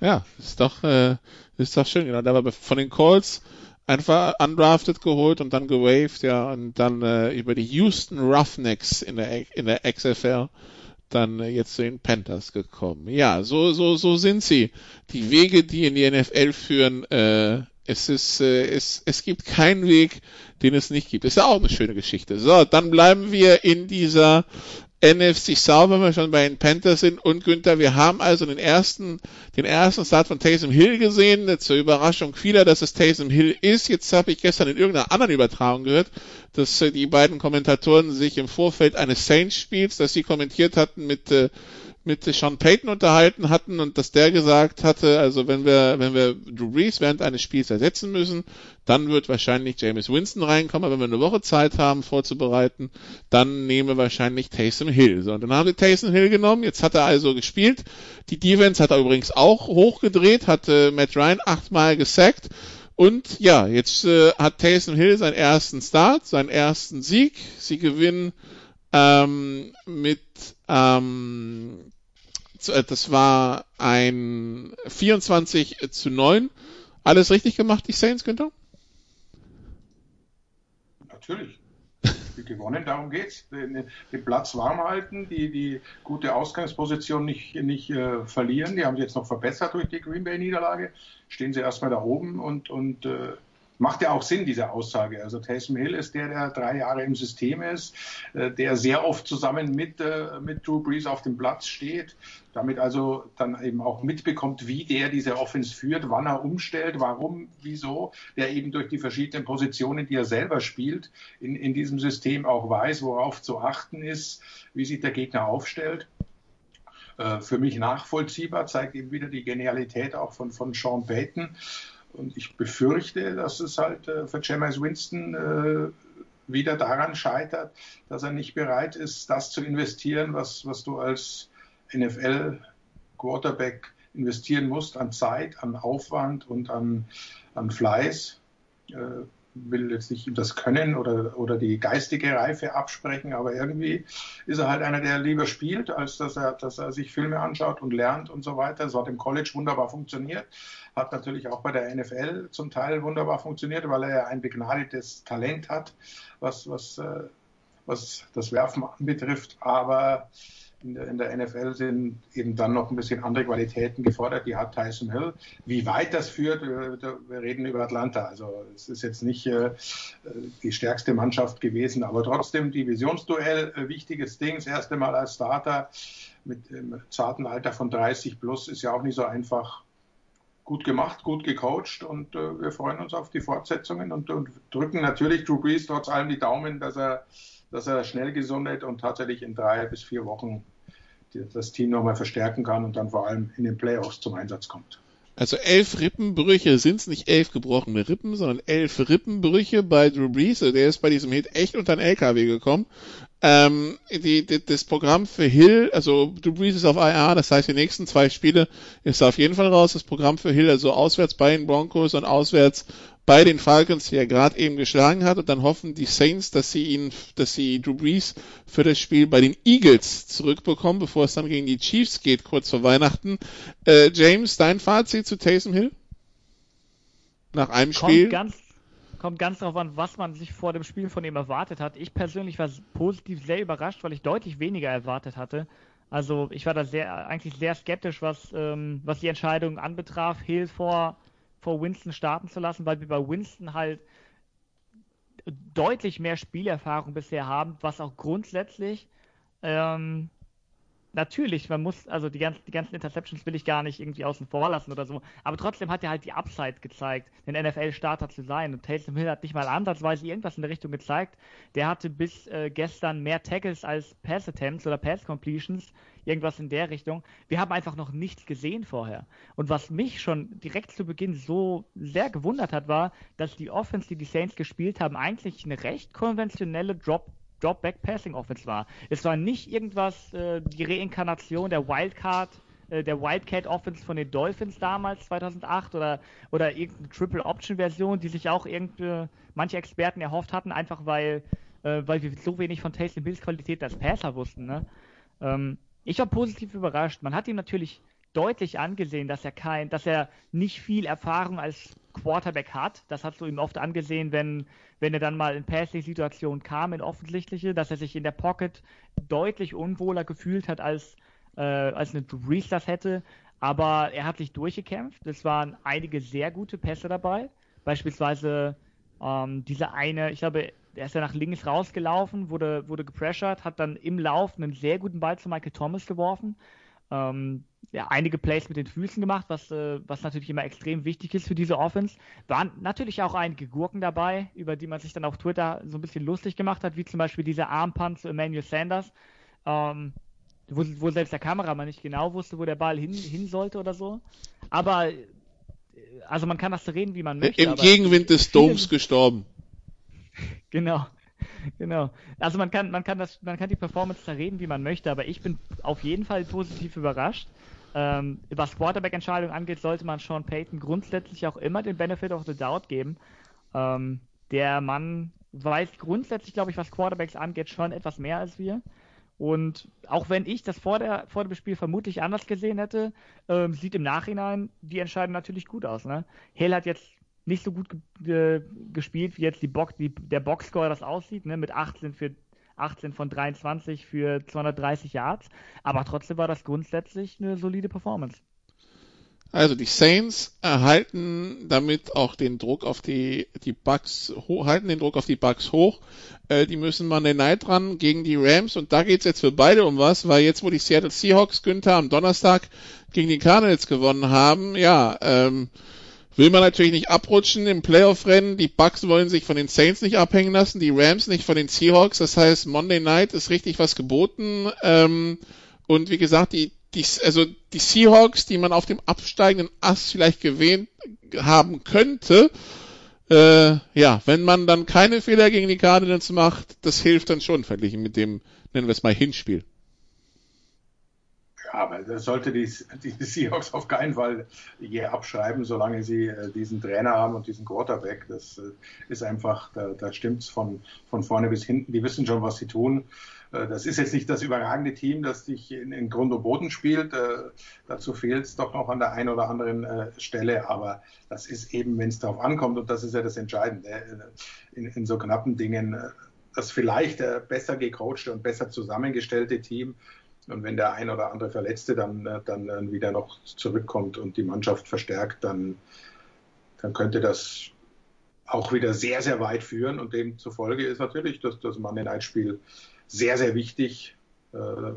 Ja, ist doch, äh, ist doch schön, genau. Da war von den Colts einfach undrafted geholt und dann gewaved, ja, und dann äh, über die Houston Roughnecks in der, in der XFL dann äh, jetzt zu den Panthers gekommen. Ja, so, so, so sind sie. Die Wege, die in die NFL führen, äh, es ist, äh, es, es gibt keinen Weg, den es nicht gibt. ist ja auch eine schöne Geschichte. So, dann bleiben wir in dieser NFC South, wenn wir schon bei den Panthers sind. Und Günther, wir haben also den ersten, den ersten Start von Taysom Hill gesehen. Zur Überraschung vieler, dass es Taysom Hill ist. Jetzt habe ich gestern in irgendeiner anderen Übertragung gehört, dass äh, die beiden Kommentatoren sich im Vorfeld eines Saints-Spiels, das sie kommentiert hatten mit äh, mit Sean Payton unterhalten hatten und dass der gesagt hatte, also wenn wir, wenn wir Drew Brees während eines Spiels ersetzen müssen, dann wird wahrscheinlich James Winston reinkommen, aber wenn wir eine Woche Zeit haben vorzubereiten, dann nehmen wir wahrscheinlich Taysom Hill. So, und dann haben wir Taysom Hill genommen, jetzt hat er also gespielt. Die Defense hat er übrigens auch hochgedreht, hat äh, Matt Ryan achtmal gesackt. Und ja, jetzt äh, hat Taysom Hill seinen ersten Start, seinen ersten Sieg. Sie gewinnen ähm, mit ähm, äh, das war ein 24 zu 9. Alles richtig gemacht, die Saints, Günther? Natürlich. Die gewonnen, darum geht's. Den, den, Platz warm halten, die, die gute Ausgangsposition nicht, nicht äh, verlieren. Die haben sie jetzt noch verbessert durch die Green Bay-Niederlage. Stehen sie erstmal da oben und, und äh, macht ja auch Sinn, diese Aussage. Also Taysom Hill ist der, der drei Jahre im System ist, äh, der sehr oft zusammen mit, äh, mit Drew Brees auf dem Platz steht, damit also dann eben auch mitbekommt, wie der diese Offense führt, wann er umstellt, warum, wieso, der eben durch die verschiedenen Positionen, die er selber spielt, in, in diesem System auch weiß, worauf zu achten ist, wie sich der Gegner aufstellt äh, für mich nachvollziehbar, zeigt eben wieder die Genialität auch von, von Sean Payton. Und ich befürchte, dass es halt äh, für Jameis Winston äh, wieder daran scheitert, dass er nicht bereit ist, das zu investieren, was, was du als NFL-Quarterback investieren musst an Zeit, an Aufwand und an, an Fleiß. Will jetzt nicht ihm das Können oder, oder die geistige Reife absprechen, aber irgendwie ist er halt einer, der lieber spielt, als dass er, dass er sich Filme anschaut und lernt und so weiter. Das hat im College wunderbar funktioniert, hat natürlich auch bei der NFL zum Teil wunderbar funktioniert, weil er ja ein begnadetes Talent hat, was, was, äh, was das Werfen anbetrifft, aber in der, in der, NFL sind eben dann noch ein bisschen andere Qualitäten gefordert. Die hat Tyson Hill. Wie weit das führt, wir, wir reden über Atlanta. Also es ist jetzt nicht äh, die stärkste Mannschaft gewesen, aber trotzdem Divisionsduell, äh, wichtiges Ding. Das erste Mal als Starter mit dem zarten Alter von 30 plus ist ja auch nicht so einfach. Gut gemacht, gut gecoacht und äh, wir freuen uns auf die Fortsetzungen und, und drücken natürlich Drew Brees trotz allem die Daumen, dass er dass er schnell gesundet und tatsächlich in drei bis vier Wochen das Team nochmal verstärken kann und dann vor allem in den Playoffs zum Einsatz kommt. Also elf Rippenbrüche sind es nicht elf gebrochene Rippen, sondern elf Rippenbrüche bei Drew Brees. Also der ist bei diesem Hit echt unter den LKW gekommen. Ähm, die, die, das Programm für Hill, also Brees ist auf IR, das heißt, die nächsten zwei Spiele ist er auf jeden Fall raus. Das Programm für Hill, also auswärts bei den Broncos und auswärts bei den Falcons, die er gerade eben geschlagen hat. Und dann hoffen die Saints, dass sie ihn, dass sie Drew Brees für das Spiel bei den Eagles zurückbekommen, bevor es dann gegen die Chiefs geht, kurz vor Weihnachten. Äh, James, dein Fazit zu Taysom Hill? Nach einem Kommt Spiel? Ganz kommt ganz darauf an, was man sich vor dem Spiel von ihm erwartet hat. Ich persönlich war positiv sehr überrascht, weil ich deutlich weniger erwartet hatte. Also ich war da sehr, eigentlich sehr skeptisch, was, ähm, was die Entscheidung anbetraf, Hill vor, vor Winston starten zu lassen, weil wir bei Winston halt deutlich mehr Spielerfahrung bisher haben, was auch grundsätzlich ähm, natürlich, man muss, also die ganzen, die ganzen Interceptions will ich gar nicht irgendwie außen vor lassen oder so, aber trotzdem hat er halt die Upside gezeigt, den NFL-Starter zu sein. Und Taysom Hill hat nicht mal ansatzweise irgendwas in der Richtung gezeigt. Der hatte bis äh, gestern mehr Tackles als Pass-Attempts oder Pass-Completions, irgendwas in der Richtung. Wir haben einfach noch nichts gesehen vorher. Und was mich schon direkt zu Beginn so sehr gewundert hat, war, dass die Offense, die die Saints gespielt haben, eigentlich eine recht konventionelle Drop Drop-Back-Passing-Offense war. Es war nicht irgendwas, äh, die Reinkarnation der Wildcard, äh, der Wildcat-Offense von den Dolphins damals, 2008, oder, oder irgendeine Triple-Option-Version, die sich auch irgendwie manche Experten erhofft hatten, einfach weil, äh, weil wir so wenig von Taysom Hills Qualität als Passer wussten. Ne? Ähm, ich war positiv überrascht. Man hat ihm natürlich deutlich angesehen, dass er kein, dass er nicht viel Erfahrung als Quarterback hat. Das hast du ihm oft angesehen, wenn, wenn er dann mal in Passing-Situationen kam, in offensichtliche, dass er sich in der Pocket deutlich unwohler gefühlt hat, als, äh, als eine Brees das hätte. Aber er hat sich durchgekämpft. Es waren einige sehr gute Pässe dabei. Beispielsweise ähm, diese eine, ich glaube, er ist ja nach links rausgelaufen, wurde, wurde gepressured, hat dann im Lauf einen sehr guten Ball zu Michael Thomas geworfen. Ähm, ja, einige Plays mit den Füßen gemacht, was, äh, was natürlich immer extrem wichtig ist für diese Offense. Waren natürlich auch einige Gurken dabei, über die man sich dann auf Twitter so ein bisschen lustig gemacht hat, wie zum Beispiel dieser Armpunt zu Emmanuel Sanders, ähm, wo, wo, selbst der Kameramann nicht genau wusste, wo der Ball hin, hin sollte oder so. Aber, äh, also man kann das so reden, wie man möchte. Im Gegenwind des Doms gestorben. genau. genau. Also man kann, man kann das, man kann die Performance da reden, wie man möchte, aber ich bin auf jeden Fall positiv überrascht. Ähm, was Quarterback-Entscheidungen angeht, sollte man Sean Payton grundsätzlich auch immer den Benefit of the Doubt geben. Ähm, der Mann weiß grundsätzlich, glaube ich, was Quarterbacks angeht, schon etwas mehr als wir. Und auch wenn ich das vor, der, vor dem Spiel vermutlich anders gesehen hätte, ähm, sieht im Nachhinein die Entscheidung natürlich gut aus. Ne? Hale hat jetzt nicht so gut ge gespielt, wie jetzt die Box, die, der Boxscore das aussieht, ne? mit 18 für 18 von 23 für 230 Yards. Aber trotzdem war das grundsätzlich eine solide Performance. Also die Saints erhalten damit auch den Druck auf die, die Bucks hoch, halten den Druck auf die Bucks hoch. Äh, die müssen Monday Night ran gegen die Rams und da geht's jetzt für beide um was, weil jetzt, wo die Seattle Seahawks Günther am Donnerstag gegen die Cardinals gewonnen haben, ja, ähm, will man natürlich nicht abrutschen im Playoff-Rennen. Die Bucks wollen sich von den Saints nicht abhängen lassen, die Rams nicht von den Seahawks. Das heißt, Monday Night ist richtig was geboten. Ähm, und wie gesagt, die, die, also die Seahawks, die man auf dem absteigenden Ast vielleicht gewähnt haben könnte, äh, ja, wenn man dann keine Fehler gegen die Cardinals macht, das hilft dann schon verglichen mit dem, nennen wir es mal, Hinspiel. Aber das sollte die, die Seahawks auf keinen Fall je abschreiben, solange sie äh, diesen Trainer haben und diesen Quarterback. Das äh, ist einfach, da, da es von, von vorne bis hinten. Die wissen schon, was sie tun. Äh, das ist jetzt nicht das überragende Team, das dich in, in Grund und Boden spielt. dazu fehlt es doch noch an der einen oder anderen Stelle. Aber das ist eben, wenn es darauf ankommt, und das ist ja das Entscheidende, in, in so knappen Dingen, das vielleicht besser gecoachte und besser zusammengestellte Team und wenn der ein oder andere Verletzte dann, äh, dann äh, wieder noch zurückkommt und die Mannschaft verstärkt, dann, dann könnte das auch wieder sehr, sehr weit führen. Und demzufolge ist natürlich das, das Monday Night Spiel sehr, sehr wichtig. Äh,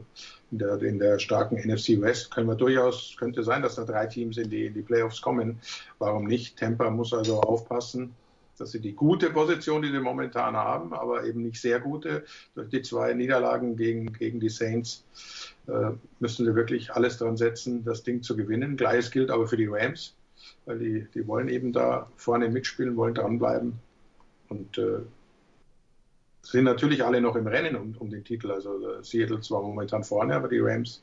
in der, in der starken NFC West können wir durchaus, könnte sein, dass da drei Teams in die, in die Playoffs kommen. Warum nicht? Tampa muss also aufpassen dass sie die gute Position, die sie momentan haben, aber eben nicht sehr gute, durch die zwei Niederlagen gegen, gegen die Saints, äh, müssen sie wirklich alles dran setzen, das Ding zu gewinnen. Gleiches gilt aber für die Rams, weil die, die wollen eben da vorne mitspielen, wollen dranbleiben. Und äh, sind natürlich alle noch im Rennen um, um den Titel. Also Seattle zwar momentan vorne, aber die Rams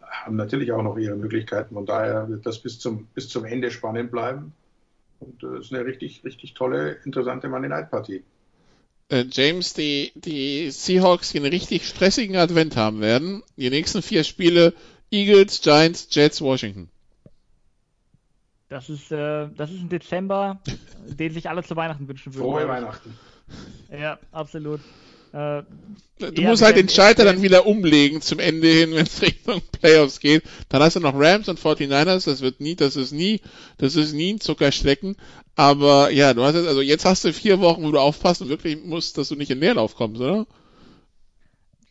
haben natürlich auch noch ihre Möglichkeiten. Von daher wird das bis zum, bis zum Ende spannend bleiben. Und es äh, ist eine richtig, richtig tolle, interessante Monday Night Partie. Äh, James, die, die Seahawks, die einen richtig stressigen Advent haben werden. Die nächsten vier Spiele Eagles, Giants, Jets, Washington. Das ist, äh, das ist ein Dezember, den sich alle zu Weihnachten wünschen würden. Frohe Weihnachten. Ja, absolut. Äh, du musst halt den Schalter dann wieder umlegen zum Ende hin, wenn es Richtung Playoffs geht. Dann hast du noch Rams und 49ers, das wird nie, das ist nie, das ist nie ein Zuckerschlecken. Aber ja, du hast jetzt, also jetzt hast du vier Wochen, wo du aufpassen wirklich musst, dass du nicht in Leerlauf kommst, oder?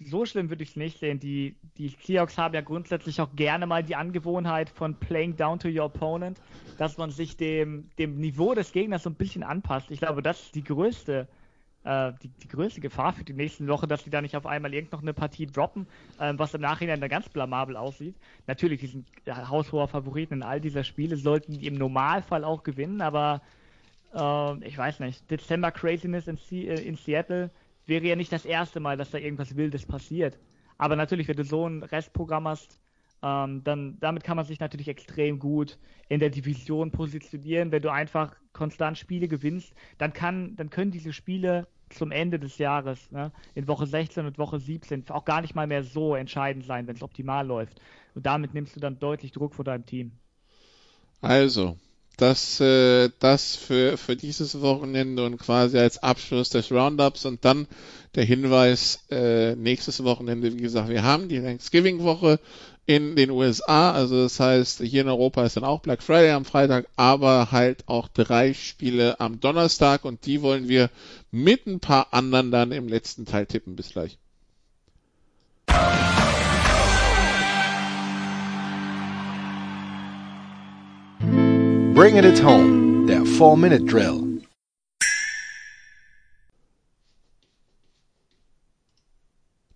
So schlimm würde ich es nicht sehen. Die, die Seahawks haben ja grundsätzlich auch gerne mal die Angewohnheit von playing down to your opponent, dass man sich dem, dem Niveau des Gegners so ein bisschen anpasst. Ich glaube, das ist die größte äh, die, die größte Gefahr für die nächsten Wochen, dass sie da nicht auf einmal irgend eine Partie droppen, äh, was im Nachhinein dann ganz blamabel aussieht. Natürlich, die sind haushoher Favoriten in all dieser Spiele, sollten die im Normalfall auch gewinnen, aber äh, ich weiß nicht. Dezember Craziness in, C äh, in Seattle wäre ja nicht das erste Mal, dass da irgendwas Wildes passiert. Aber natürlich, wenn du so ein Restprogramm hast, ähm, dann damit kann man sich natürlich extrem gut in der Division positionieren. Wenn du einfach konstant Spiele gewinnst, dann kann, dann können diese Spiele zum Ende des Jahres, ne, in Woche 16 und Woche 17, auch gar nicht mal mehr so entscheidend sein, wenn es optimal läuft. Und damit nimmst du dann deutlich Druck vor deinem Team. Also, das, äh, das für, für dieses Wochenende und quasi als Abschluss des Roundups und dann der Hinweis, äh, nächstes Wochenende, wie gesagt, wir haben die Thanksgiving-Woche in den USA. Also das heißt, hier in Europa ist dann auch Black Friday am Freitag, aber halt auch drei Spiele am Donnerstag und die wollen wir mit ein paar anderen dann im letzten Teil tippen. Bis gleich. Bring it home, der 4-Minute-Drill.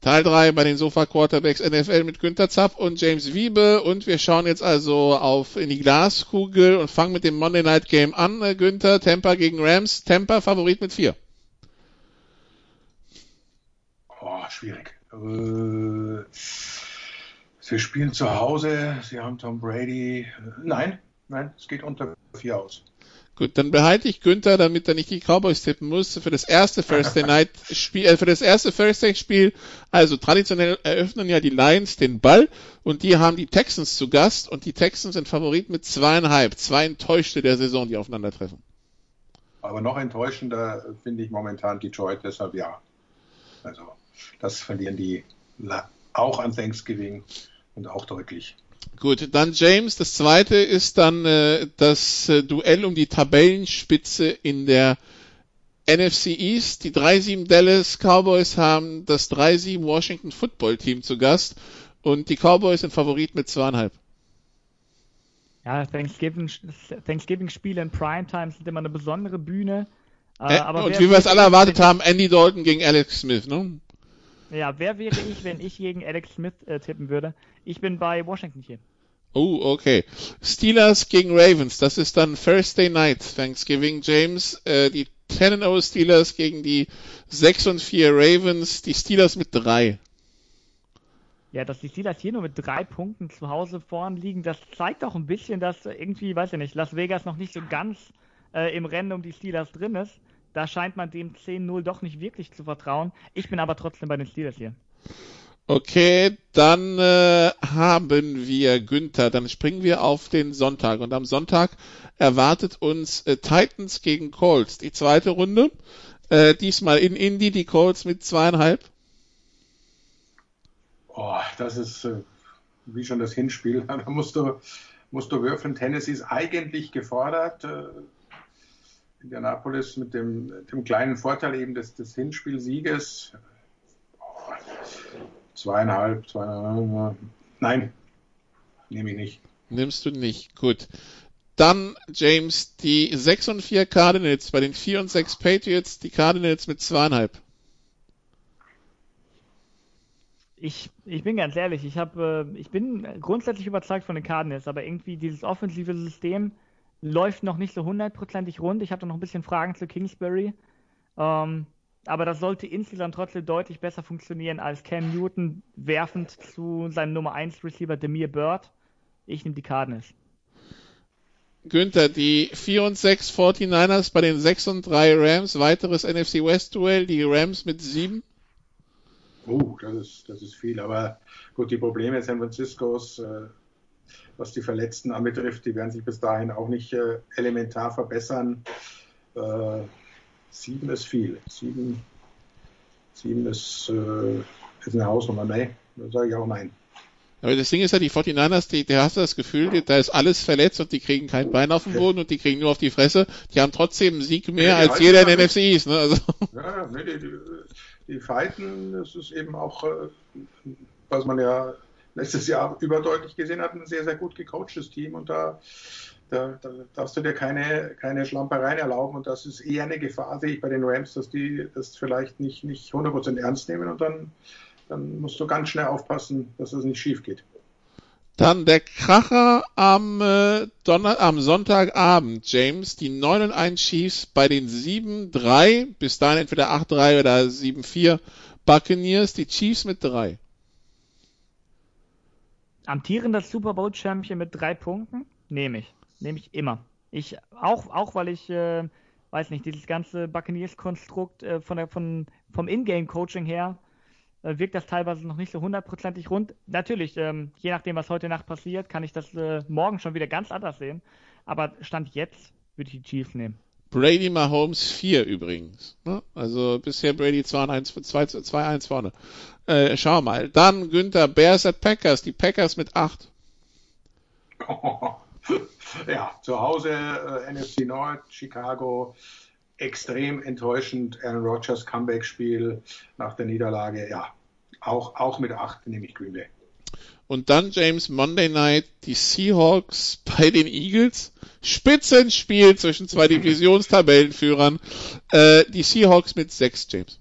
Teil 3 bei den Sofa Quarterbacks NFL mit Günter Zapp und James Wiebe und wir schauen jetzt also auf in die Glaskugel und fangen mit dem Monday Night Game an. Äh, Günther, Tampa gegen Rams. Tampa Favorit mit 4. Oh, schwierig. Äh, sie spielen zu Hause, sie haben Tom Brady. Nein, nein, es geht unter 4 aus. Gut, dann behalte ich Günther, damit er nicht die Cowboys tippen muss, für das erste Thursday Night Spiel, äh, für das erste Thursday Spiel. Also traditionell eröffnen ja die Lions den Ball und die haben die Texans zu Gast und die Texans sind Favorit mit zweieinhalb. Zwei enttäuschte der Saison, die aufeinandertreffen. Aber noch enttäuschender finde ich momentan Detroit, deshalb ja. Also, das verlieren die auch an Thanksgiving und auch deutlich. Gut, dann James. Das zweite ist dann äh, das äh, Duell um die Tabellenspitze in der NFC East. Die 3-7 Dallas Cowboys haben das 3-7 Washington Football Team zu Gast und die Cowboys sind Favorit mit zweieinhalb. Ja, Thanksgiving-Spiele Thanksgiving in Primetime sind immer eine besondere Bühne. Äh, äh, und wie wir es alle erwartet haben, Andy Dalton gegen Alex Smith, ne? Ja, wer wäre ich, wenn ich gegen Alex Smith äh, tippen würde? Ich bin bei Washington hier. Oh, okay. Steelers gegen Ravens, das ist dann Thursday Night, Thanksgiving James. Äh, die 10-0 Steelers gegen die 6 und 4 Ravens, die Steelers mit 3. Ja, dass die Steelers hier nur mit drei Punkten zu Hause vorn liegen, das zeigt auch ein bisschen, dass irgendwie, weiß ich nicht, Las Vegas noch nicht so ganz äh, im Rennen um die Steelers drin ist. Da scheint man dem 10-0 doch nicht wirklich zu vertrauen. Ich bin aber trotzdem bei den Steelers hier. Okay, dann äh, haben wir Günther. Dann springen wir auf den Sonntag. Und am Sonntag erwartet uns äh, Titans gegen Colts. Die zweite Runde. Äh, diesmal in Indy, die Colts mit zweieinhalb. Oh, das ist äh, wie schon das Hinspiel. Da musst du, musst du würfeln. Tennessee ist eigentlich gefordert. Äh, Indianapolis mit dem, dem kleinen Vorteil eben des, des Hinspielsieges zweieinhalb, zweieinhalb. Nein, nehme ich nicht. Nimmst du nicht. Gut. Dann, James, die 6 und 4 Cardinals bei den 4 und 6 Patriots, die Cardinals mit zweieinhalb. Ich, ich bin ganz ehrlich, ich, hab, äh, ich bin grundsätzlich überzeugt von den Cardinals, aber irgendwie dieses offensive System läuft noch nicht so hundertprozentig rund. Ich habe da noch ein bisschen Fragen zu Kingsbury. Ähm, aber das sollte insgesamt trotzdem deutlich besser funktionieren als Cam Newton werfend zu seinem Nummer 1 Receiver Demir Bird. Ich nehme die Cardinals. Günther, die 4 und 6 49ers bei den 6 und 3 Rams, weiteres NFC West Duell, die Rams mit 7. Oh, das ist, das ist viel, aber gut, die Probleme San Franciscos, äh, was die Verletzten anbetrifft, die werden sich bis dahin auch nicht äh, elementar verbessern. Äh, sieben ist viel. Sieben, sieben ist, äh, ist eine Hausnummer. Nein, da sage ich auch nein. Aber das Ding ist ja, die 49ers, die, da hast du das Gefühl, da ist alles verletzt und die kriegen kein Bein auf den Boden und die kriegen nur auf die Fresse. Die haben trotzdem einen Sieg mehr ja, als jeder in den NFC ist. Ne? Also. Ja, nee, die, die, die fighten, das ist eben auch, äh, was man ja letztes Jahr überdeutlich gesehen hat, ein sehr, sehr gut gecoachtes Team und da, da, da darfst du dir keine, keine Schlampereien erlauben und das ist eher eine Gefahr, sehe ich bei den Rams, dass die das vielleicht nicht, nicht 100% ernst nehmen und dann dann musst du ganz schnell aufpassen, dass es nicht schief geht. Dann der Kracher am, äh, Donner am Sonntagabend, James. Die 9 und 1 Chiefs bei den 7-3, bis dahin entweder 8-3 oder 7-4 Buccaneers. Die Chiefs mit 3. Amtierender Super Bowl Champion mit drei Punkten? Nehme ich. Nehme ich immer. Ich, auch, auch weil ich, äh, weiß nicht, dieses ganze Buccaneers-Konstrukt äh, von der, von, vom Ingame-Coaching her äh, wirkt das teilweise noch nicht so hundertprozentig rund. Natürlich, ähm, je nachdem, was heute Nacht passiert, kann ich das äh, morgen schon wieder ganz anders sehen. Aber Stand jetzt würde ich die Chiefs nehmen. Brady Mahomes 4 übrigens. Ne? Also bisher Brady 2-1 vorne. Äh, schau mal. Dann Günther Bears at Packers. Die Packers mit 8. ja, zu Hause äh, NFC Nord, Chicago extrem enttäuschend. Aaron Rodgers Comeback-Spiel nach der Niederlage, ja, auch, auch mit 8 nehme ich Green Bay. Und dann James Monday Night, die Seahawks bei den Eagles. Spitzenspiel zwischen zwei Divisionstabellenführern. Äh, die Seahawks mit 6, James.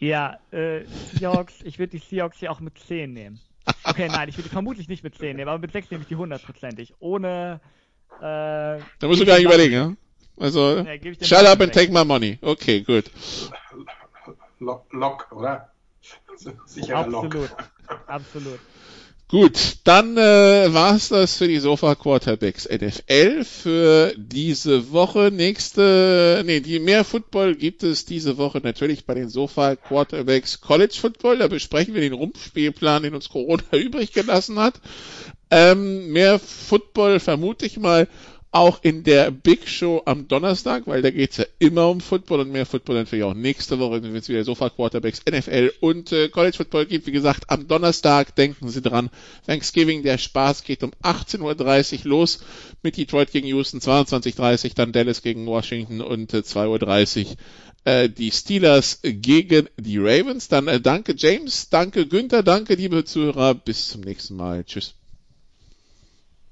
Ja, äh, Seahawks, ich würde die Seahawks hier auch mit 10 nehmen. Okay, nein, ich würde vermutlich nicht mit 10 nehmen, aber mit 6 nehme ich die hundertprozentig. Ohne. Äh, da musst du gar nicht überlegen, ja? Also, ja, shut up and take my money. Okay, gut. Lock, Lock oder? Sicherer Absolut. Lock. Absolut. Gut, dann äh, war das für die Sofa Quarterbacks NFL für diese Woche. Nächste, nee, die mehr Football gibt es diese Woche natürlich bei den Sofa Quarterbacks College Football. Da besprechen wir den Rumpfspielplan, den uns Corona übrig gelassen hat. Ähm, mehr Football vermute ich mal auch in der Big Show am Donnerstag, weil da geht's ja immer um Football und mehr Football natürlich auch nächste Woche, wenn es wieder Sofa Quarterbacks, NFL und äh, College Football gibt. Wie gesagt, am Donnerstag denken Sie dran, Thanksgiving, der Spaß geht um 18.30 Uhr los mit Detroit gegen Houston, 22.30 Uhr dann Dallas gegen Washington und äh, 2.30 Uhr äh, die Steelers gegen die Ravens. Dann äh, danke James, danke Günther, danke liebe Zuhörer, bis zum nächsten Mal. Tschüss.